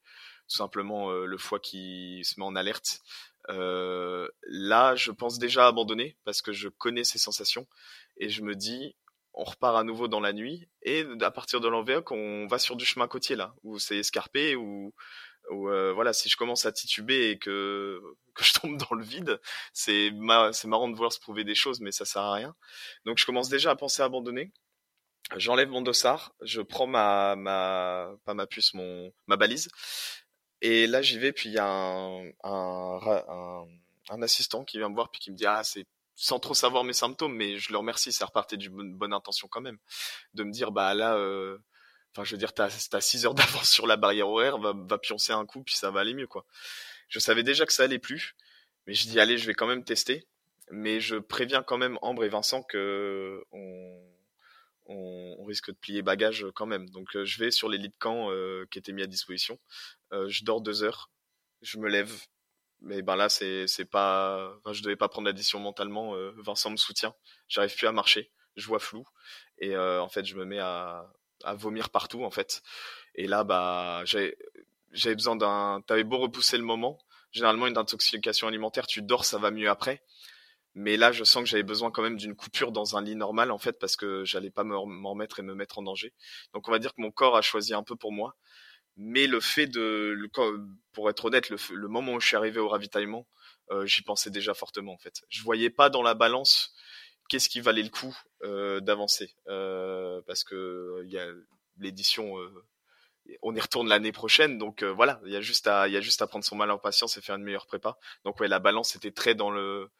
tout simplement le foie qui se met en alerte. là, je pense déjà abandonner parce que je connais ces sensations et je me dis on repart à nouveau dans la nuit et à partir de l'envergure on va sur du chemin côtier là où c'est escarpé ou euh, voilà si je commence à tituber et que que je tombe dans le vide c'est c'est marrant de voir se prouver des choses mais ça sert à rien. Donc je commence déjà à penser à abandonner. J'enlève mon dossard je prends ma ma pas ma puce mon ma balise. Et là j'y vais puis il y a un, un, un assistant qui vient me voir puis qui me dit ah c'est sans trop savoir mes symptômes, mais je le remercie, ça repartait d'une bonne, intention quand même, de me dire bah là, euh, enfin je veux dire t'as as 6 heures d'avance sur la barrière horaire, va, va pioncer un coup puis ça va aller mieux quoi. Je savais déjà que ça allait plus, mais je dis allez je vais quand même tester, mais je préviens quand même Ambre et Vincent que on, on, risque de plier bagage quand même. Donc euh, je vais sur les lits de camp euh, qui étaient mis à disposition, je dors deux heures, je me lève, mais ben là c'est c'est pas enfin, je devais pas prendre l'addition mentalement euh, Vincent me soutient. J'arrive plus à marcher je vois flou. Et euh, en fait je me mets à à vomir partout en fait. Et là bah j'avais besoin d'un t'avais beau repousser le moment généralement une intoxication alimentaire tu dors ça va mieux après. Mais là je sens que j'avais besoin quand même d'une coupure dans un lit normal en fait parce que j'allais pas m'en remettre et me mettre en danger. Donc on va dire que mon corps a choisi un peu pour moi. Mais le fait de, pour être honnête, le, moment où je suis arrivé au ravitaillement, euh, j'y pensais déjà fortement en fait. Je voyais pas dans la balance qu'est-ce qui valait le coup euh, d'avancer, euh, parce que il y a l'édition, on y retourne l'année prochaine, donc voilà, il y a juste à, il y a juste à prendre son mal en patience et faire une meilleure prépa. Donc ouais, la balance était très dans le,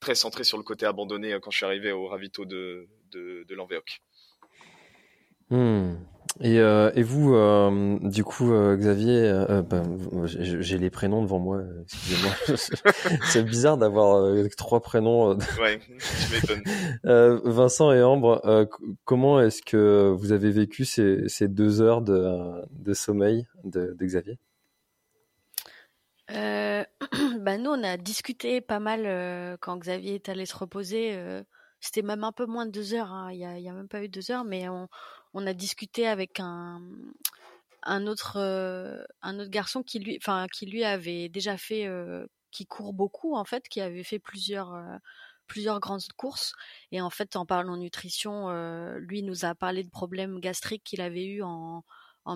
très centrée sur le côté abandonné quand je suis arrivé au ravito de de, de. Et, euh, et vous, euh, du coup, euh, Xavier, euh, ben, j'ai les prénoms devant moi. Excusez-moi, c'est bizarre d'avoir trois prénoms. ouais, je m'étonne. Vincent et Ambre, comment est-ce que vous avez vécu ces, ces deux heures de, de sommeil de, de Xavier? Bah nous, on a discuté pas mal quand Xavier est allé se reposer. C'était même un peu moins de deux heures. Hein. Il y, a, y a même pas eu deux heures, mais on, on a discuté avec un euh, autre garçon qui lui avait déjà fait euh, qui court beaucoup en fait qui avait fait plusieurs euh, grandes courses. Et en fait en parlant nutrition lui nous a parlé de problèmes gastriques qu'il avait eu en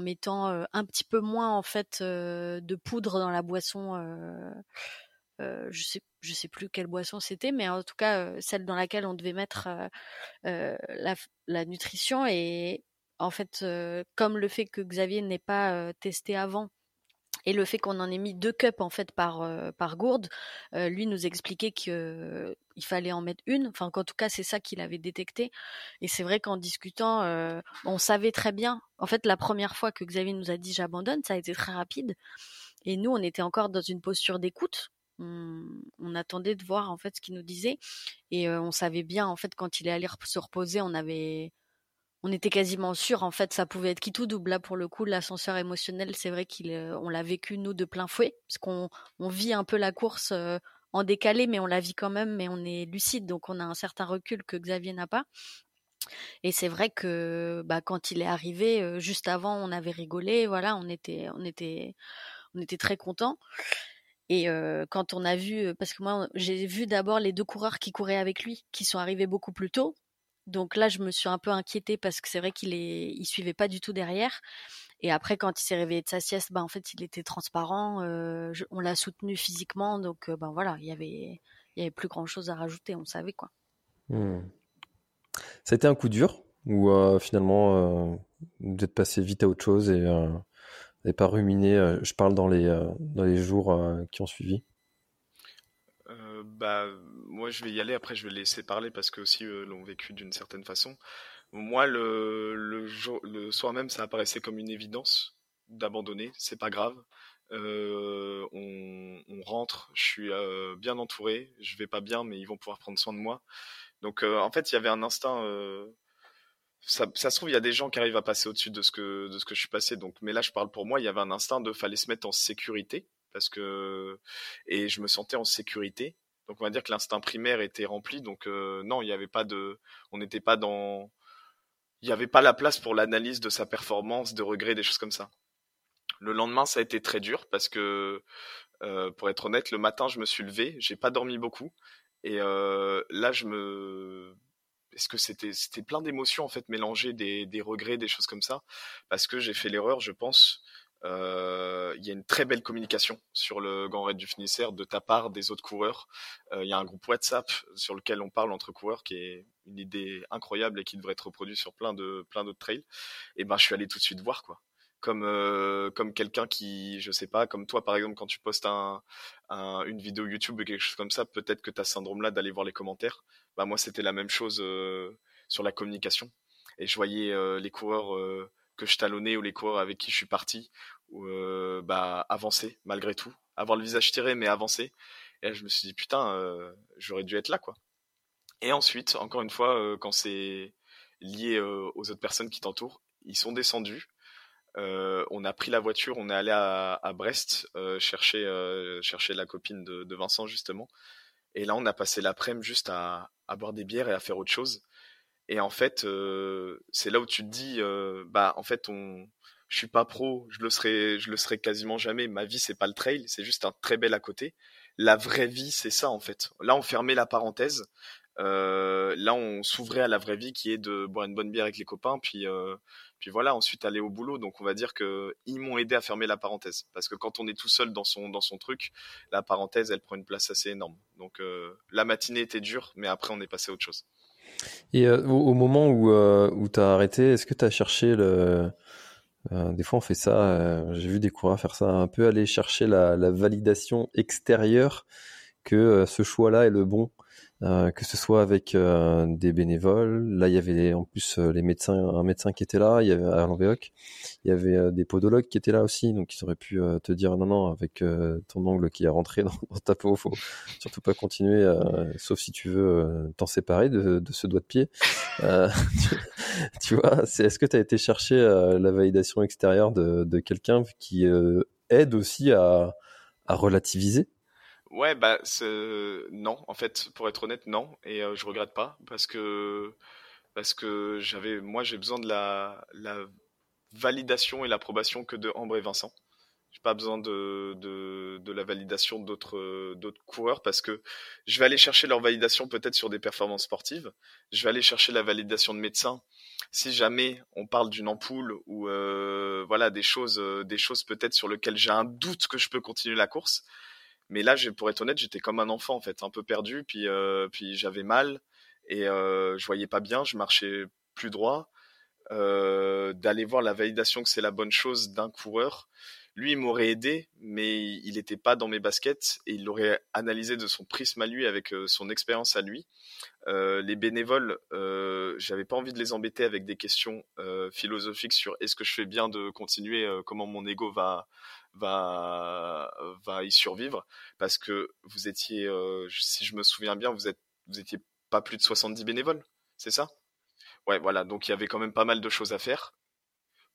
mettant un petit peu moins en fait de poudre dans la boisson je sais sais plus quelle boisson c'était mais en tout cas celle dans laquelle on devait mettre la, la nutrition. Et en fait, comme le fait que Xavier n'ait pas testé avant et le fait qu'on en ait mis deux cups en fait par par gourde, lui nous expliquait que il fallait en mettre une. Enfin, qu'en tout cas, c'est ça qu'il avait détecté. Et c'est vrai qu'en discutant, on savait très bien. En fait, la première fois que Xavier nous a dit j'abandonne, ça a été très rapide. Et nous, on était encore dans une posture d'écoute. On, on, attendait de voir en fait ce qu'il nous disait et on savait bien en fait quand il est allé se reposer, on avait on était quasiment sûr en fait ça pouvait être qui tout double. Là pour le coup l'ascenseur émotionnel c'est vrai qu'il euh, on l'a vécu nous de plein fouet parce qu'on on vit un peu la course euh, en décalé mais on la vit quand même mais on est lucide donc on a un certain recul que Xavier n'a pas. Et c'est vrai que bah, quand il est arrivé euh, juste avant on avait rigolé voilà on était on était on était très contents. Et quand on a vu, parce que moi j'ai vu d'abord les deux coureurs qui couraient avec lui, qui sont arrivés beaucoup plus tôt, donc là, je me suis un peu inquiétée parce que c'est vrai qu'il est, il suivait pas du tout derrière. Et après, quand il s'est réveillé de sa sieste, ben en fait, il était transparent. On l'a soutenu physiquement, donc ben voilà, il y avait, il y avait plus grand chose à rajouter. On savait quoi. Hmm. Ça a été un coup dur ou finalement vous êtes passé vite à autre chose et n'avez pas ruminé. je parle dans les dans les jours qui ont suivi? Bah moi je vais y aller, après je vais laisser parler parce que aussi l'ont vécu d'une certaine façon. Moi, le, le, soir même, ça apparaissait comme une évidence d'abandonner. C'est pas grave. Euh, on, rentre, je suis euh, bien entouré, je vais pas bien, mais ils vont pouvoir prendre soin de moi. Donc euh, en fait, il y avait un instinct. Ça, ça, se trouve, il y a des gens qui arrivent à passer au-dessus de ce que de ce que je suis passé. Donc, mais là, je parle pour moi. Il y avait un instinct de fallait se mettre en sécurité parce que et je me sentais en sécurité. Donc, on va dire que l'instinct primaire était rempli. Donc, non, il n'y avait pas de, on n'était pas dans, il n'y avait pas la place pour l'analyse de sa performance, de regrets, des choses comme ça. Le lendemain, ça a été très dur parce que, euh, pour être honnête, le matin, je me suis levé, j'ai pas dormi beaucoup, et euh, là, je me, est-ce que c'était c'était plein d'émotions en fait mélangées, des, des regrets, des choses comme ça, parce que j'ai fait l'erreur, je pense. Euh, il y a une très belle communication sur le Grand Raid du Finistère de ta part, des autres coureurs. Il y a un groupe WhatsApp sur lequel on parle entre coureurs qui est une idée incroyable et qui devrait être reproduit sur plein de plein d'autres trails. Et ben je suis allé tout de suite voir quoi comme euh, comme quelqu'un qui je sais pas comme toi par exemple quand tu postes un, une vidéo YouTube ou quelque chose comme ça peut-être que tu as ce syndrome là d'aller voir les commentaires bah moi c'était la même chose euh, sur la communication et je voyais euh, les coureurs que je talonnais ou les coureurs avec qui je suis parti ou bah avancer malgré tout avoir le visage tiré mais avancer et je me suis dit putain j'aurais dû être là quoi et ensuite encore une fois quand c'est lié aux autres personnes qui t'entourent ils sont descendus euh, on a pris la voiture, on est allé à, Brest euh, chercher euh, chercher la copine de, Vincent justement. Et là, on a passé l'après-midi juste à, boire des bières et à faire autre chose. Et en fait, c'est là où tu te dis, bah en fait, on, je suis pas pro, je le serai, je le serai quasiment jamais. Ma vie, c'est pas le trail, c'est juste un très bel à côté. La vraie vie, c'est ça en fait. Là, on fermait la parenthèse. là, on s'ouvrait à la vraie vie qui est de boire une bonne bière avec les copains, puis puis voilà, ensuite aller au boulot. Donc on va dire que ils m'ont aidé à fermer la parenthèse, parce que quand on est tout seul dans son dans son truc, la parenthèse elle prend une place assez énorme. Donc euh, la matinée était dure, mais après on est passé à autre chose. Et euh, au, moment où euh, où t'as arrêté, est-ce que t'as cherché le des fois, on fait ça. J'ai vu des coureurs faire ça, un peu aller chercher la validation extérieure que ce choix-là est le bon. Euh, que ce soit avec euh, des bénévoles. Là, il y avait en plus euh, les médecins, un médecin qui était là, il y avait à l'Anvéoc, il y avait des podologues qui étaient là aussi, donc ils auraient pu te dire non, non, avec ton ongle qui est rentré dans, ta peau, faut surtout pas continuer, sauf si tu veux t'en séparer de, de, ce doigt de pied. tu, tu, vois, c'est, est-ce que tu as été chercher la validation extérieure de, de quelqu'un qui aide aussi à, à relativiser? Ouais, bah non, en fait, pour être honnête, non, et euh, je regrette pas parce que parce que j'avais, moi, j'ai besoin de la, la validation et l'approbation que de Ambre et Vincent. J'ai pas besoin de, de, de la validation d'autres d'autres coureurs parce que je vais aller chercher leur validation peut-être sur des performances sportives. Je vais aller chercher la validation de médecins si jamais on parle d'une ampoule ou euh, voilà des choses des choses peut-être sur lesquelles j'ai un doute que je peux continuer la course mais là, pour être honnête, j'étais comme un enfant en fait, un peu perdu, puis euh, puis j'avais mal et euh, je voyais pas bien, je marchais plus droit. Euh, d'aller voir la validation que c'est la bonne chose d'un coureur. Lui, il m'aurait aidé, mais il n'était pas dans mes baskets et il l'aurait analysé de son prisme à lui, avec euh, son expérience à lui. Euh, les bénévoles, euh, j'avais pas envie de les embêter avec des questions euh, philosophiques sur est-ce que je fais bien de continuer, comment mon ego va va va y survivre. Parce que vous étiez si je me souviens bien vous êtes pas plus de 70 bénévoles c'est ça? Ouais voilà donc il y avait quand même pas mal de choses à faire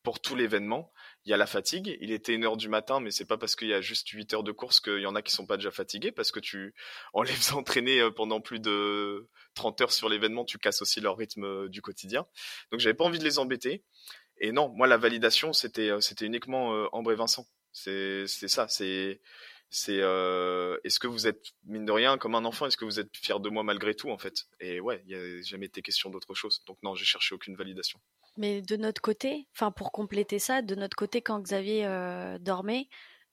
pour tout l'événement il y a la fatigue il était une heure du matin mais c'est pas parce qu'il y a juste 8 heures de course qu'il y en a qui sont pas déjà fatigués parce que tu en les faisant entraîner euh, pendant plus de 30 heures sur l'événement tu casses aussi leur rythme euh, du quotidien donc j'avais pas envie de les embêter et non moi la validation c'était c'était uniquement Ambre et Vincent c'est ça. C'est c'est euh, est-ce que vous êtes mine de rien comme un enfant Est-ce que vous êtes fier de moi malgré tout en fait? Et ouais, il n'y a jamais été question d'autre chose. Donc non, j'ai cherché aucune validation. Mais de notre côté, enfin pour compléter ça, de notre côté quand Xavier euh, dormait,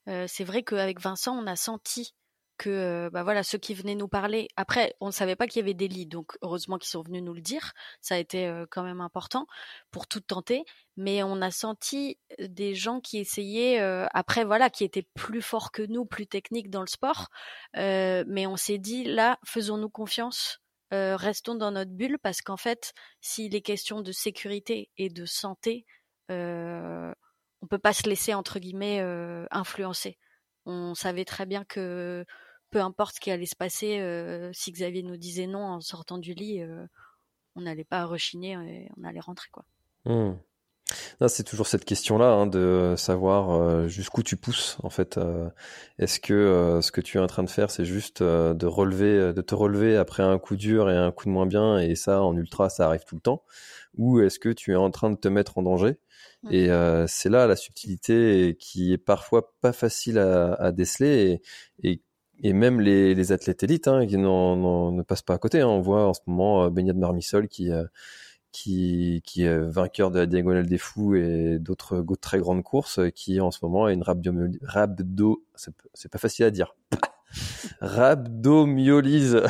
euh, c'est vrai qu'avec Vincent, on a senti que euh, bah voilà ceux qui venaient nous parler après on ne savait pas qu'il y avait des lits donc heureusement qu'ils sont venus nous le dire ça a été quand même important pour tout tenter mais on a senti des gens qui essayaient après voilà qui étaient plus forts que nous plus techniques dans le sport mais on s'est dit là faisons-nous confiance restons dans notre bulle parce qu'en fait, s'il est question de sécurité et de santé, euh, on peut pas se laisser entre guillemets influencer. On savait très bien que peu importe ce qui allait se passer, si Xavier nous disait non en sortant du lit, on n'allait pas rechigner et on allait rentrer quoi. Mmh. C'est toujours cette question-là hein, de savoir euh, jusqu'où tu pousses en fait. Euh, est-ce que euh, ce que tu es en train de faire, c'est juste de relever, de te relever après un coup dur et un coup de moins bien, et ça en ultra, ça arrive tout le temps, ou est-ce que tu es en train de te mettre en danger mmh. Et c'est là la subtilité qui est parfois pas facile à, déceler, et, et, même les, athlètes élites hein, qui ne passent pas à côté. Hein. On voit en ce moment Beignat de Marmissol qui qui, qui est vainqueur de la Diagonale des Fous et d'autres très grandes courses, qui en ce moment a une rhabdo, c'est pas facile à dire, rhabdomyolyse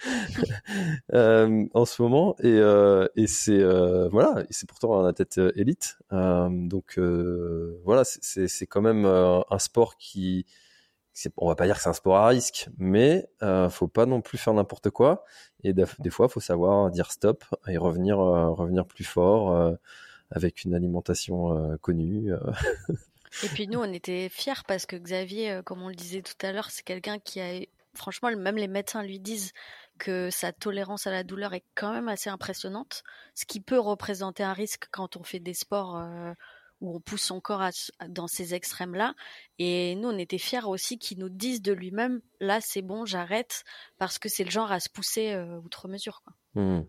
euh, en ce moment et, euh, et c'est euh, voilà c'est pourtant un tête élite. Donc voilà c'est quand même un sport qui on va pas dire que c'est un sport à risque, mais euh, faut pas non plus faire n'importe quoi. Et des, fois, faut savoir dire stop et revenir, euh, revenir plus fort euh, avec une alimentation euh, connue. et puis nous, on était fiers parce que Xavier, comme on le disait tout à l'heure, c'est quelqu'un qui a, franchement, même les médecins lui disent que sa tolérance à la douleur est quand même assez impressionnante, ce qui peut représenter un risque quand on fait des sports où on pousse son corps dans ces extrêmes-là. Et nous, on était fiers aussi qu'il nous dise de lui-même, là, c'est bon, j'arrête, parce que c'est le genre à se pousser euh, outre mesure. Quoi. Mmh.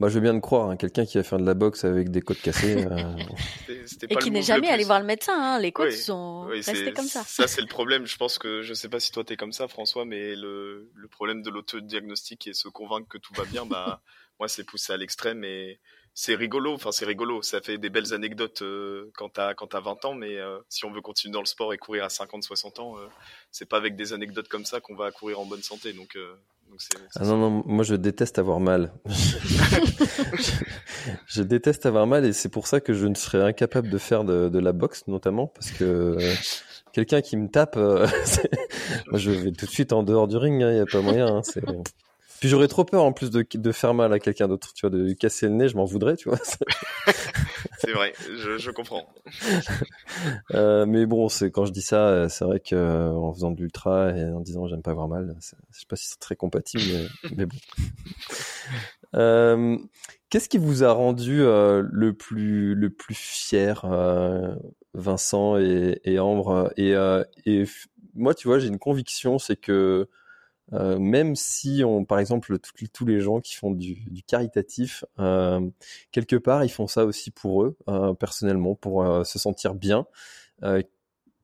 Bah, je veux bien le croire, hein. quelqu'un qui va faire de la boxe avec des côtes cassées. Euh, et qui n'est jamais allé voir le médecin, hein. les côtes sont restées comme ça. Ça, c'est le problème. Je pense que, je sais pas si toi t'es comme ça, François, mais le, le problème de l'autodiagnostic et se convaincre que tout va bien, bah, moi, c'est poussé à l'extrême et c'est rigolo, enfin c'est rigolo, ça fait des belles anecdotes euh, quand t'as quand t'as 20 ans, mais euh, si on veut continuer dans le sport et courir à 50, 60 ans, euh, c'est pas avec des anecdotes comme ça qu'on va courir en bonne santé. Donc, donc ah non non, moi je déteste avoir mal. je, déteste avoir mal et c'est pour ça que je ne serais incapable de faire de, de la boxe notamment parce que quelqu'un qui me tape, moi je vais tout de suite en dehors du ring, il hein, n'y a pas moyen. Hein, puis j'aurais trop peur en plus de, de faire mal à quelqu'un d'autre, tu vois, de lui casser le nez, je m'en voudrais, tu vois. c'est vrai, je, je comprends. euh, mais bon, c'est quand je dis ça, c'est vrai que euh, en faisant de l'ultra et en disant j'aime pas avoir mal, je sais pas si c'est très compatible, mais, mais bon. Euh, Qu'est-ce qui vous a rendu euh, le plus le plus fier, euh, Vincent et, et Ambre? Et, euh, et moi, tu vois, j'ai une conviction, c'est que euh, même si on, par exemple, tous les gens qui font du, caritatif, euh, quelque part, ils font ça aussi pour eux, euh, personnellement, pour se sentir bien.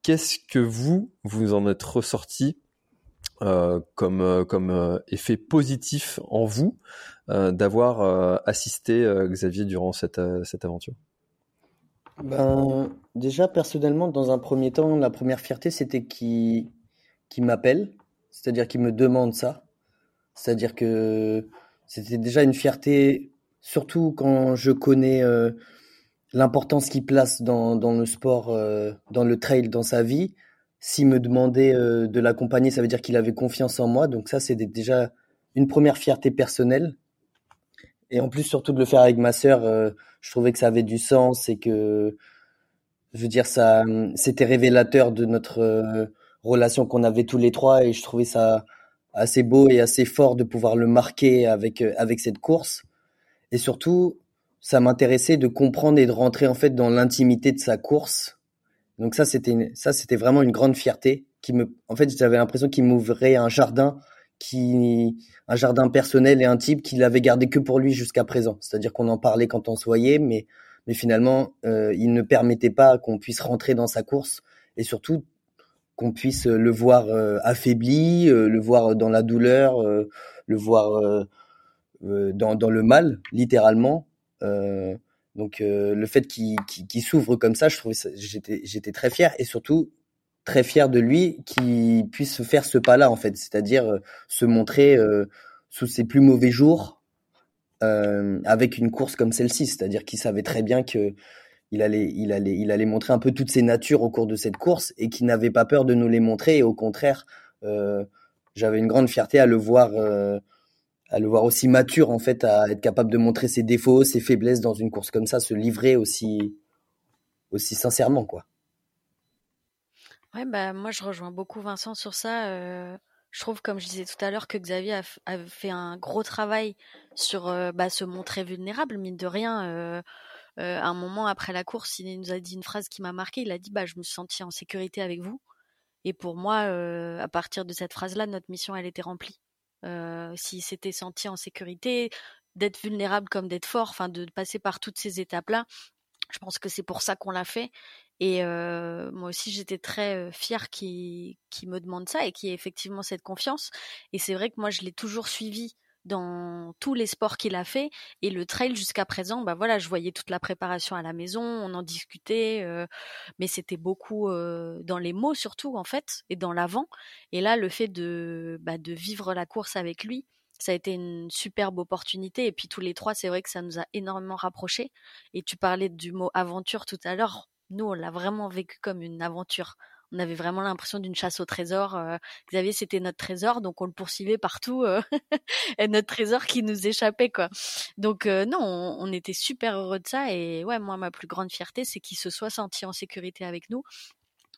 Qu'est-ce que vous, vous en êtes ressorti comme, comme effet positif en vous d'avoir assisté Xavier durant cette, cette aventure? Ben, déjà personnellement, dans un premier temps, la première fierté, c'était qui qui m'appelle c'est-à-dire qu'il me demande ça. C'est-à-dire que c'était déjà une fierté, surtout quand je connais euh, l'importance qu'il place dans, le sport, euh, dans le trail, dans sa vie. S'il me demandait euh, de l'accompagner, ça veut dire qu'il avait confiance en moi. Donc ça, c'est déjà une première fierté personnelle. Et en plus, surtout de le faire avec ma sœur, je trouvais que ça avait du sens et que, je veux dire, ça, c'était révélateur de notre relation qu'on avait tous les trois et je trouvais ça assez beau et assez fort de pouvoir le marquer avec euh, avec cette course. Et surtout ça m'intéressait de comprendre et de rentrer en fait dans l'intimité de sa course. Donc ça c'était ça c'était vraiment une grande fierté qui me en fait j'avais l'impression qu'il m'ouvrait un jardin qui un jardin personnel et intime qu'il avait gardé que pour lui jusqu'à présent. C'est-à-dire qu'on en parlait quand on se voyait mais mais finalement euh, il ne permettait pas qu'on puisse rentrer dans sa course. Et surtout qu'on puisse le voir euh, affaibli, euh, le voir dans la douleur, euh, le voir dans, le mal, littéralement. donc le fait qu'il s'ouvre comme ça, je trouvais j'étais j'étais très fier et surtout très fier de lui qui puisse faire ce pas-là en fait, c'est-à-dire se montrer sous ses plus mauvais jours avec une course comme celle-ci, c'est-à-dire qu'il savait très bien que il allait, il allait, il allait montrer un peu toutes ses natures au cours de cette course et qui n'avait pas peur de nous les montrer. Et au contraire, euh, j'avais une grande fierté à le voir, euh, à le voir aussi mature en fait, à être capable de montrer ses défauts, ses faiblesses dans une course comme ça, se livrer aussi aussi sincèrement quoi. Ouais, bah moi je rejoins beaucoup Vincent sur ça. Euh, je trouve, comme je disais tout à l'heure, que Xavier a, fait un gros travail sur bah, se montrer vulnérable, mine de rien. Un moment après la course, il nous a dit une phrase qui m'a marqué. Il a dit bah, Je me suis en sécurité avec vous. Et pour moi, à partir de cette phrase-là, notre mission, elle était remplie. S'il s'était senti en sécurité, d'être vulnérable comme d'être fort, enfin de passer par toutes ces étapes-là, je pense que c'est pour ça qu'on l'a fait. Et moi aussi, j'étais très fière qu'il me demande ça et qu'il ait effectivement cette confiance. Et c'est vrai que moi, je l'ai toujours suivi dans tous les sports qu'il a fait et le trail jusqu'à présent bah voilà je voyais toute la préparation à la maison on en discutait mais c'était beaucoup dans les mots surtout en fait et dans l'avant. Et là le fait de bah, de vivre la course avec lui ça a été une superbe opportunité. Et puis tous les trois c'est vrai que ça nous a énormément rapprochés. Et tu parlais du mot aventure tout à l'heure. Nous, on l'a vraiment vécu comme une aventure. On avait vraiment l'impression d'une chasse au trésor. Euh, Xavier, c'était notre trésor, donc on le poursuivait partout. Euh, et notre trésor qui nous échappait, quoi. Donc euh, non, on, était super heureux de ça. Et ouais, moi, ma plus grande fierté, c'est qu'il se soit senti en sécurité avec nous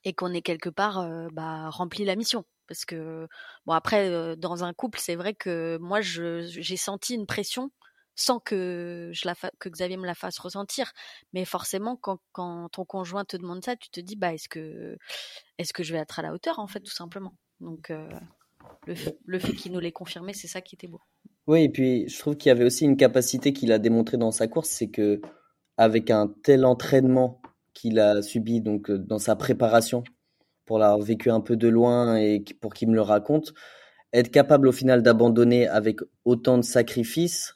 et qu'on ait quelque part bah, rempli la mission. Parce que bon après, dans un couple, c'est vrai que moi, j'ai senti une pression sans que, je la que Xavier me la fasse ressentir. Mais forcément, quand, ton conjoint te demande ça, tu te dis, bah, est-ce que, est-ce que je vais être à la hauteur, en fait, tout simplement. Donc, euh, le, fait qu'il nous l'ait confirmé, c'est ça qui était beau. Oui, et puis je trouve qu'il y avait aussi une capacité qu'il a démontré dans sa course, c'est que avec un tel entraînement qu'il a subi donc euh, dans sa préparation, pour l'avoir vécu un peu de loin et pour qu'il me le raconte, être capable au final d'abandonner avec autant de sacrifices,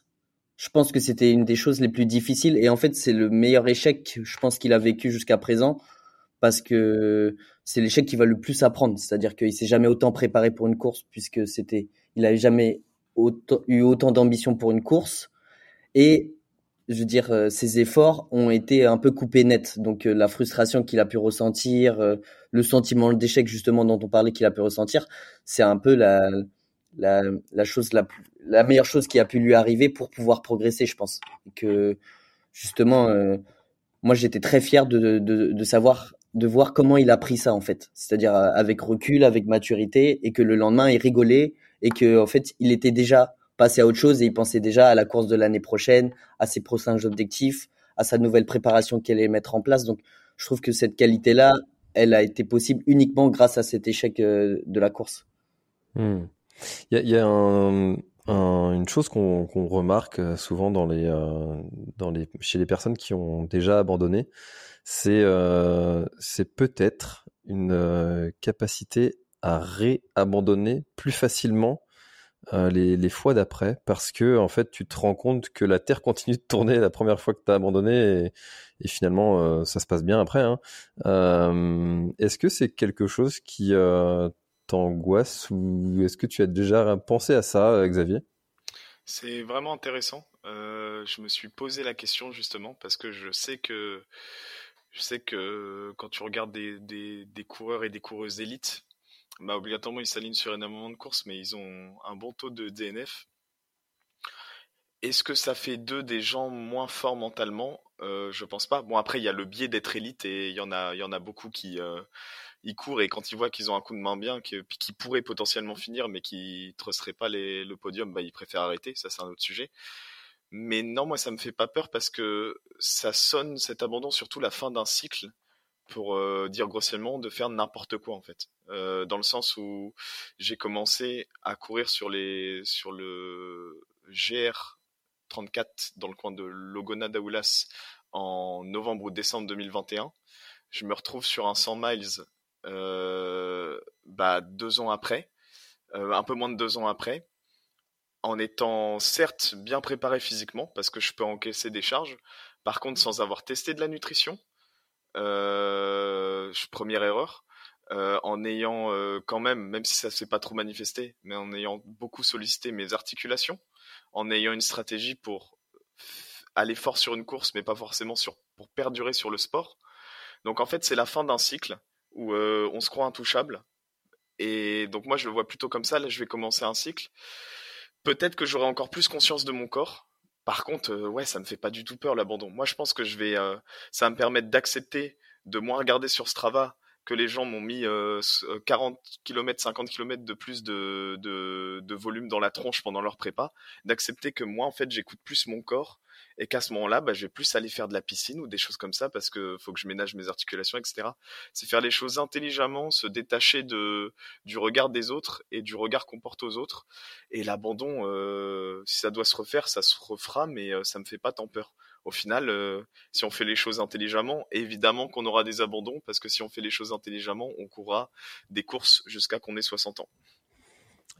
je pense que c'était une des choses les plus difficiles et en fait c'est le meilleur échec je pense qu'il a vécu jusqu'à présent parce que c'est l'échec qui va le plus apprendre. C'est-à-dire qu'il s'est jamais autant préparé pour une course puisque c'était il avait jamais eu autant d'ambition pour une course et je veux dire euh, ses efforts ont été un peu coupés net. Donc euh, la frustration qu'il a pu ressentir euh, le sentiment d'échec justement dont on parlait qu'il a pu ressentir c'est un peu la la, la chose la, la meilleure chose qui a pu lui arriver pour pouvoir progresser, je pense. Et que justement, euh, moi j'étais très fier de, de, de, savoir, de voir comment il a pris ça en fait. C'est-à-dire euh, avec recul, avec maturité, et que le lendemain il rigolait et que en fait il était déjà passé à autre chose et il pensait déjà à la course de l'année prochaine, à ses prochains objectifs, à sa nouvelle préparation qu'il allait mettre en place. Donc je trouve que cette qualité-là, elle a été possible uniquement grâce à cet échec euh, de la course. Hmm. Il y a, une chose qu'on remarque euh, souvent euh, chez les personnes qui ont déjà abandonné, c'est euh, peut-être une capacité à réabandonner plus facilement les, fois d'après parce que en fait tu te rends compte que la Terre continue de tourner la première fois que tu as abandonné et, et finalement ça se passe bien après. Hein. Est-ce que c'est quelque chose qui t'angoisse ou est-ce que tu as déjà pensé à ça, euh, Xavier? C'est vraiment intéressant. Euh, je me suis posé la question justement parce que je sais que je sais que quand tu regardes des, coureurs et des coureuses élites, bah obligatoirement ils s'alignent sur énormément de courses, mais ils ont un bon taux de DNF. Est-ce que ça fait d'eux des gens moins forts mentalement? Euh, Je pense pas. Bon après il y a le biais d'être élite et il y en a il y en a beaucoup qui euh, ils courent et quand ils voient qu'ils ont un coup de main bien, qui, qui pourrait potentiellement finir, mais qui trusteraient pas le podium, bah, ils préfèrent arrêter. Ça, c'est un autre sujet. Mais non, moi, ça me fait pas peur parce que ça sonne cet abandon, surtout la fin d'un cycle, pour euh, dire grossièrement, de faire n'importe quoi en fait. Euh, dans le sens où j'ai commencé à courir sur les sur le GR 34 dans le coin de Logona d'Aoulas en novembre ou décembre 2021. Je me retrouve sur un 100 miles bah, deux ans après, euh, un peu moins de deux ans après, en étant certes bien préparé physiquement, parce que je peux encaisser des charges, par contre sans avoir testé de la nutrition, euh, première erreur, euh, en ayant euh, quand même, même si ça ne s'est pas trop manifesté, mais en ayant beaucoup sollicité mes articulations, en ayant une stratégie pour aller fort sur une course, mais pas forcément sur, pour perdurer sur le sport. Donc en fait, c'est la fin d'un cycle où euh, on se croit intouchable. Et donc moi, je le vois plutôt comme ça. Là, je vais commencer un cycle peut-être que j'aurai encore plus conscience de mon corps. Par contre, ouais, ça me fait pas du tout peur l'abandon. Moi, je pense que je vais, ça va me permettre d'accepter de moins regarder sur Strava que les gens m'ont mis 40 km, 50 km de plus de, de, de, volume dans la tronche pendant leur prépa, d'accepter que moi, en fait, j'écoute plus mon corps et qu'à ce moment-là, bah, je vais plus aller faire de la piscine ou des choses comme ça parce que faut que je ménage mes articulations, etc. C'est faire les choses intelligemment, se détacher de du regard des autres et du regard qu'on porte aux autres. Et l'abandon, euh, si ça doit se refaire, ça se refera, mais euh, ça me fait pas tant peur au final, euh, si on fait les choses intelligemment, évidemment qu'on aura des abandons, parce que si on fait les choses intelligemment, on courra des courses jusqu'à qu'on ait 60 ans.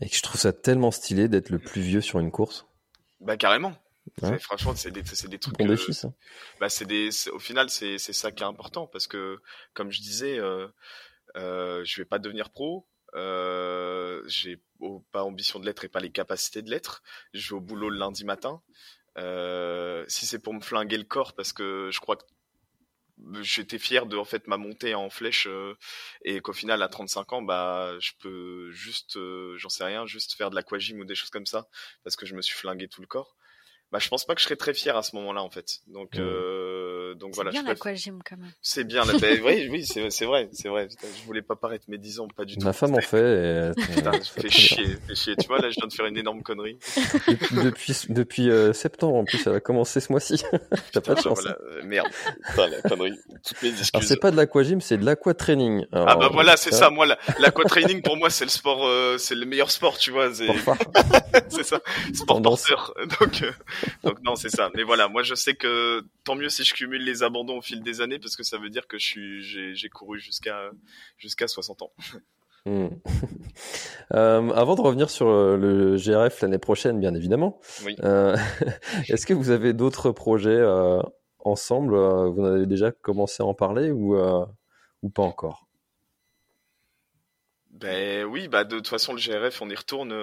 Et que je trouve ça tellement stylé d'être le plus vieux sur une course. Bah carrément. Franchement, c'est des, des trucs. Défi, ça. Bah c'est des, au final, c'est ça qui est important parce que, comme je disais, euh, euh, je vais pas devenir pro. Euh, j'ai pas ambition de l'être et pas les capacités de l'être. Je vais au boulot le lundi matin. Euh, si c'est pour me flinguer le corps, parce que je crois que j'étais fier de en fait ma montée en flèche euh, et qu'au final à 35 ans bah je peux juste euh, j'en sais rien juste faire de l'aquagym ou des choses comme ça parce que je me suis flingué tout le corps bah je pense pas que je serais très fier à ce moment-là en fait. Donc mmh. euh, donc voilà bien l'aquagym quand même. C'est bien la... oui oui c'est c'est vrai c'est vrai. Je voulais pas paraître médisant pas du tout. Ma femme en fait et... Putain, fais chier fais chier. Tu vois là je viens de faire une énorme connerie. Depuis depuis euh, septembre en plus elle a commencé ce mois-ci. T'as pas de chance. voilà. Euh, merde. Putain, la connerie. Toutes mes excuses. alors c'est pas de l'aquagym c'est de l'aquatraining. Ah bah voilà c'est ça. Moi l'aquatraining pour moi c'est le sport euh, c'est le meilleur sport tu vois. C'est c'est ça. Sport danseur donc donc non, c'est ça. Mais voilà, moi je sais que tant mieux si je cumule les abandons au fil des années parce que ça veut dire que je suis, j'ai, couru jusqu'à jusqu'à 60 ans. Hmm. Euh, avant de revenir sur euh, le GRF l'année prochaine, bien évidemment, euh, est-ce que vous avez d'autres projets ensemble Vous en avez déjà commencé à en parler ou, ou pas encore? Ben oui, bah de toute façon le GRF on y retourne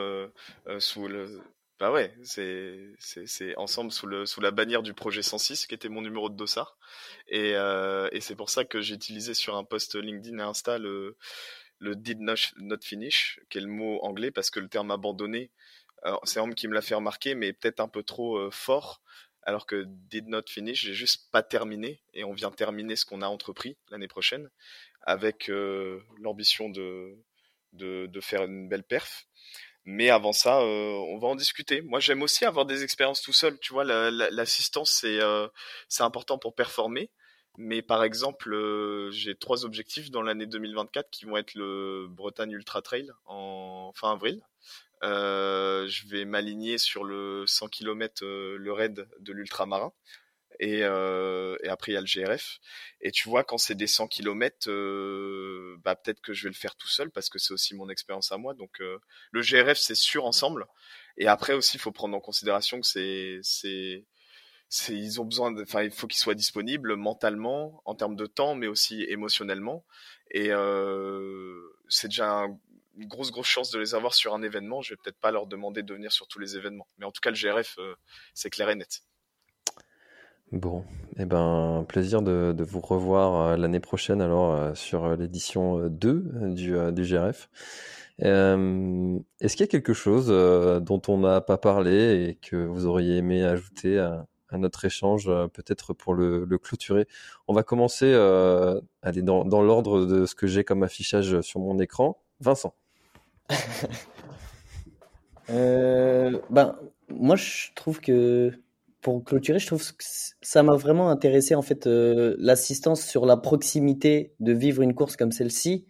sous le bah ouais, c'est c'est ensemble sous le sous la bannière du projet 106 qui était mon numéro de dossard. Et euh, et c'est pour ça que j'ai utilisé sur un post LinkedIn et Insta le le did not, not finish qui est le mot anglais parce que le terme abandonné c'est homme qui me l'a fait remarquer mais peut-être un peu trop euh, fort alors que did not finish j'ai juste pas terminé et on vient terminer ce qu'on a entrepris l'année prochaine avec euh, l'ambition de, de de faire une belle perf mais avant ça, euh, on va en discuter. Moi, j'aime aussi avoir des expériences tout seul. Tu vois, l'assistance, c'est euh, c'est important pour performer. Mais par exemple, euh, j'ai trois objectifs dans l'année 2024 qui vont être le Bretagne Ultra Trail en fin avril. je vais m'aligner sur le 100 km, le raid de l'ultramarin et, euh, et après il y a le GRF. Et tu vois, quand c'est des 100 km, euh, bah peut-être que je vais le faire tout seul parce que c'est aussi mon expérience à moi. Donc euh, le GRF c'est sûr ensemble. Et après aussi, il faut prendre en considération que c'est c'est ils ont besoin, enfin il faut qu'ils soient disponibles mentalement, en termes de temps, mais aussi émotionnellement. Et euh, c'est déjà une grosse grosse chance de les avoir sur un événement. Je vais peut-être pas leur demander de venir sur tous les événements, mais en tout cas le GRF euh, c'est clair et net. Bon, eh ben, plaisir de, vous revoir euh, l'année prochaine alors euh, sur euh, l'édition 2 du, du GRF. Est-ce qu'il y a quelque chose dont on n'a pas parlé et que vous auriez aimé ajouter à, notre échange, peut-être pour le, le, clôturer? On va commencer aller dans, dans l'ordre de ce que j'ai comme affichage sur mon écran. Vincent. ben, moi, je trouve que pour clôturer, je trouve que ça m'a vraiment intéressé en fait euh, l'assistance sur la proximité de vivre une course comme celle-ci,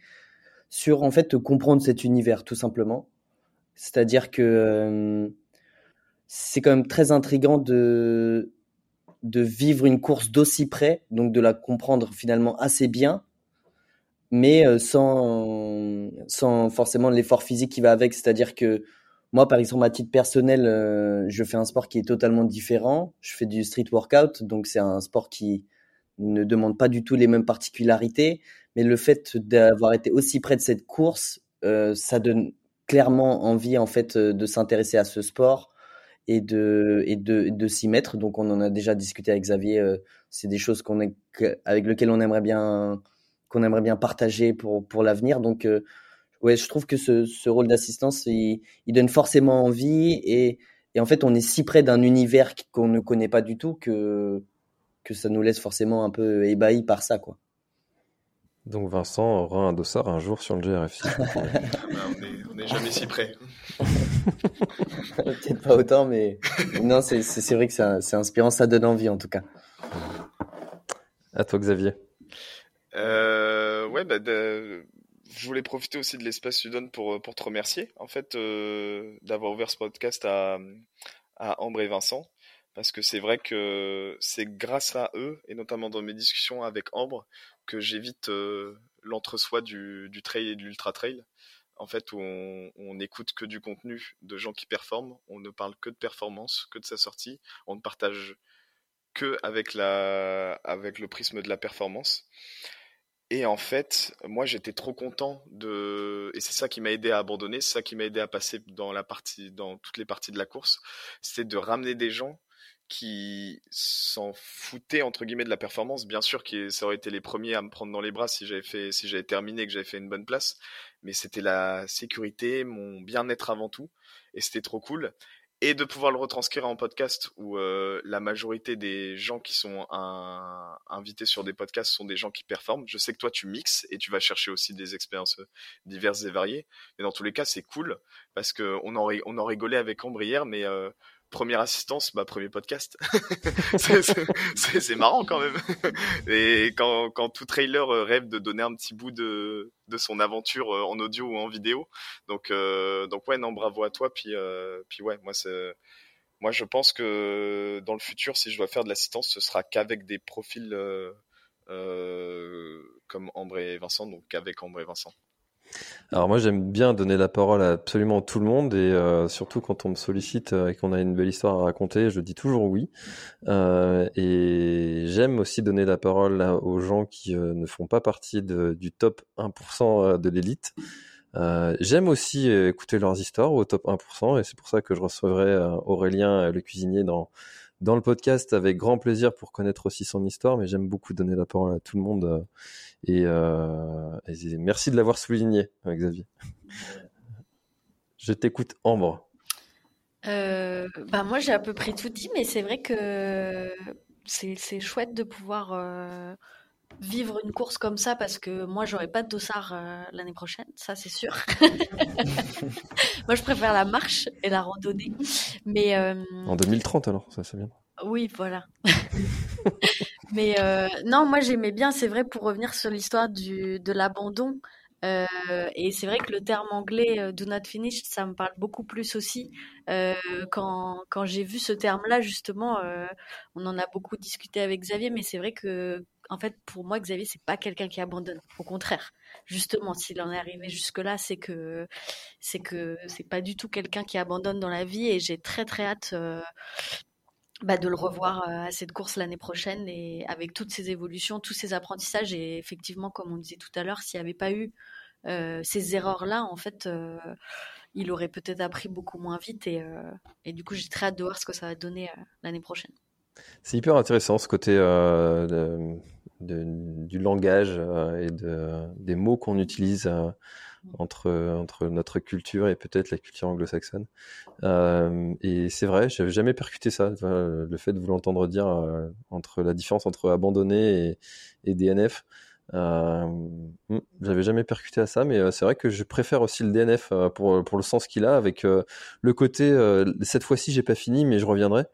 sur en fait comprendre cet univers tout simplement. C'est-à-dire que euh, c'est quand même très intrigant de de vivre une course d'aussi près, donc de la comprendre finalement assez bien, mais euh, sans sans forcément l'effort physique qui va avec. C'est-à-dire que moi, par exemple, à titre personnel, euh, je fais un sport qui est totalement différent. Je fais du street workout, donc c'est un sport qui ne demande pas du tout les mêmes particularités. Mais le fait d'avoir été aussi près de cette course, euh, ça donne clairement envie en fait euh, de s'intéresser à ce sport et de et de, de s'y mettre. Donc on en a déjà discuté avec Xavier. c'est des choses qu'on avec lesquelles on aimerait bien qu'on aimerait bien partager pour pour l'avenir. Donc ouais, je trouve que ce, ce rôle d'assistance, il, il, donne forcément envie et, et en fait, on est si près d'un univers qu'on ne connaît pas du tout que, que ça nous laisse forcément un peu ébahis par ça, quoi. Donc Vincent aura un dossard un jour sur le GRFC. on n'est jamais si près. Peut-être pas autant, mais non, c'est vrai que c'est inspirant, ça donne envie en tout cas. À toi Xavier. Euh, ouais, bah, je voulais profiter aussi de l'espace que tu donnes pour, pour te remercier, en fait, euh, d'avoir ouvert ce podcast à, à Ambre et Vincent parce que c'est vrai que c'est grâce à eux, et notamment dans mes discussions avec Ambre, que j'évite euh, l'entre-soi du, du, trail et de l'ultra-trail. En fait, où on, on écoute que du contenu de gens qui performent, on ne parle que de performance, que de sa sortie, on ne partage que avec, la, avec le prisme de la performance. Et en fait, moi j'étais trop content de et c'est ça qui m'a aidé à abandonner, c'est ça qui m'a aidé à passer dans la partie dans toutes les parties de la course, c'était de ramener des gens qui s'en foutaient entre guillemets de la performance. Bien sûr que ça aurait été les premiers à me prendre dans les bras si j'avais fait, si j'avais terminé, que j'avais fait une bonne place. Mais c'était la sécurité, mon bien-être avant tout, et c'était trop cool. Et de pouvoir le retranscrire en podcast où euh, la majorité des gens qui sont invités sur des podcasts sont des gens qui performent. Je sais que toi tu mixes et tu vas chercher aussi des expériences diverses et variées. Mais dans tous les cas, c'est cool parce que on en, on en rigolait avec Ambre mais euh, première assistance, bah premier podcast. c'est marrant quand même. Et quand, quand tout trailer euh, rêve de donner un petit bout de, de son aventure euh, en audio ou en vidéo. Donc euh, donc ouais non bravo à toi. Puis puis ouais moi c'est moi je pense que dans le futur si je dois faire de l'assistance ce sera qu'avec des profils comme Ambre et Vincent donc qu'avec Ambre et Vincent. Alors moi j'aime bien donner la parole à absolument tout le monde et euh, surtout quand on me sollicite euh, et qu'on a une belle histoire à raconter, je dis toujours oui. Euh, et j'aime aussi donner la parole aux gens qui ne font pas partie du top 1% de l'élite. j'aime aussi écouter leurs histoires au top 1% et c'est pour ça que je recevrai Aurélien le cuisinier dans dans le podcast avec grand plaisir pour connaître aussi son histoire, mais j'aime beaucoup donner la parole à tout le monde euh, et, merci de l'avoir souligné, Xavier. Je t'écoute, Ambre. Euh, bah moi, j'ai à peu près tout dit, mais c'est vrai que c'est chouette de pouvoir euh, vivre une course comme ça parce que moi, j'aurais pas de dossard l'année prochaine, ça c'est sûr. moi, je préfère la marche et la randonnée. Mais en 2030 alors, ça c'est bien. Oui, voilà. Mais euh, non, moi j'aimais bien, c'est vrai, pour revenir sur l'histoire du de l'abandon. Euh, et c'est vrai que le terme anglais euh, do not finish, ça me parle beaucoup plus aussi. quand quand j'ai vu ce terme-là, justement, on en a beaucoup discuté avec Xavier, mais c'est vrai que en fait, pour moi, Xavier, c'est pas quelqu'un qui abandonne. Au contraire, justement, s'il en est arrivé jusque-là, c'est que c'est que c'est pas du tout quelqu'un qui abandonne dans la vie. Et j'ai très très hâte bah, de le revoir à cette course l'année prochaine et avec toutes ces évolutions, tous ces apprentissages. Et effectivement, comme on disait tout à l'heure, s'il n'y avait pas eu euh, ces erreurs-là, en fait, euh, il aurait peut-être appris beaucoup moins vite. Et, euh, du coup, j'ai très hâte de voir ce que ça va donner l'année prochaine. C'est hyper intéressant ce côté du langage et de, des mots qu'on utilise entre, entre notre culture et peut-être la culture anglo-saxonne. Euh, et c'est vrai, j'avais jamais percuté ça, le fait de vous l'entendre dire euh, entre la différence entre abandonné et, et DNF. Euh, hmm, j'avais jamais percuté à ça, mais euh, c'est vrai que je préfère aussi le DNF euh, pour, pour le sens qu'il a, avec le côté cette fois-ci j'ai pas fini, mais je reviendrai.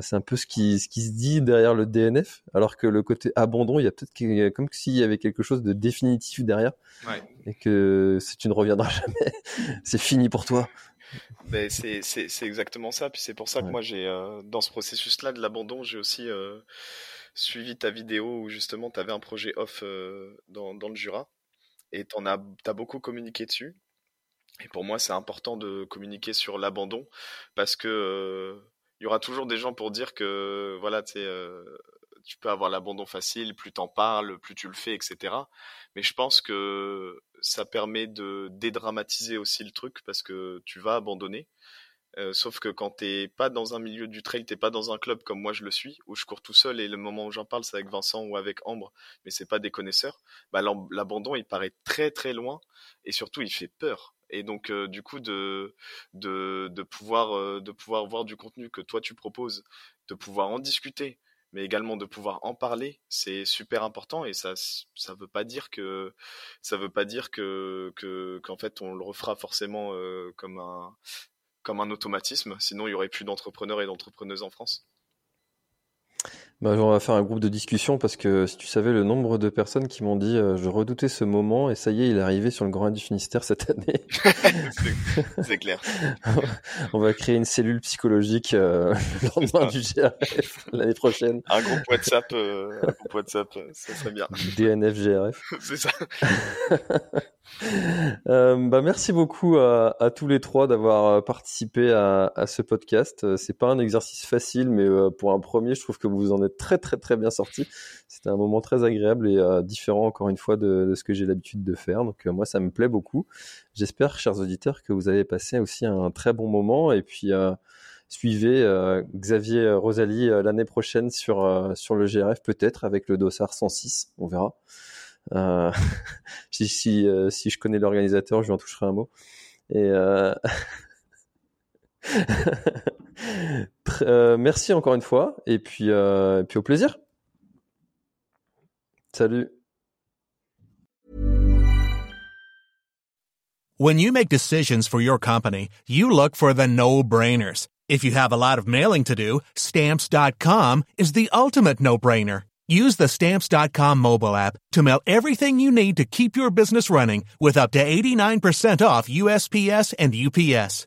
c'est un peu ce qui, ce qui se dit derrière le DNF, alors que le côté abandon, il y a peut-être comme s'il y avait quelque chose de définitif derrière, ouais. et que si tu ne reviendras jamais, c'est fini pour toi. Ben, c'est exactement ça, puis c'est pour ça que moi j'ai dans ce processus-là de l'abandon, j'ai aussi suivi ta vidéo où justement tu avais un projet off euh, dans, dans, le Jura et tu as, as, beaucoup communiqué dessus. Et pour moi, c'est important de communiquer sur l'abandon parce que euh, il y aura toujours des gens pour dire que voilà, tu euh, tu peux avoir l'abandon facile, plus t'en parles, plus tu le fais, etc. Mais je pense que ça permet de dédramatiser aussi le truc parce que tu vas abandonner. Euh, sauf que quand t'es pas dans un milieu du trail, t'es pas dans un club comme moi je le suis, où je cours tout seul et le moment où j'en parle c'est avec Vincent ou avec Ambre, mais c'est pas des connaisseurs. Bah, l'abandon il paraît très très loin et surtout il fait peur. Et donc euh, du coup de de, pouvoir euh, de pouvoir voir du contenu que toi tu proposes, de pouvoir en discuter, mais également de pouvoir en parler, c'est super important et ça ça veut pas dire que ça veut pas dire que qu'en fait on le refera forcément comme un comme un automatisme, sinon il y aurait plus d'entrepreneurs et d'entrepreneuses en France. Bah, on va faire un groupe de discussion parce que si tu savais le nombre de personnes qui m'ont dit euh, je redoutais ce moment et ça y est, il est arrivé sur le Grand du Finistère cette année. c'est clair. on va créer une cellule psychologique euh, le lendemain du GRF l'année prochaine. Un groupe WhatsApp, euh, un groupe WhatsApp, ça serait bien. DNF GRF. c'est ça. Euh, bah merci beaucoup à, à, tous les trois d'avoir euh, participé à, à, ce podcast. Euh, c'est pas un exercice facile, mais pour un premier, je trouve que vous en êtes très très très bien sortis. C'était un moment très agréable et différent encore une fois de, ce que j'ai l'habitude de faire. Donc moi, ça me plaît beaucoup. J'espère, chers auditeurs, que vous avez passé aussi un très bon moment et puis suivez Xavier Rosalie l'année prochaine sur sur le GRF peut-être avec le dossard 106. On verra. Euh, si si, euh, si je connais l'organisateur, je lui en toucherai un mot. Et euh... merci encore une fois, et puis, euh, et puis au plaisir. Salut. When you make decisions for your company, you look for the no-brainers. If you have a lot of mailing to do, stamps.com is the ultimate no-brainer. Use the Stamps.com mobile app to mail everything you need to keep your business running with up to 89% off USPS and UPS.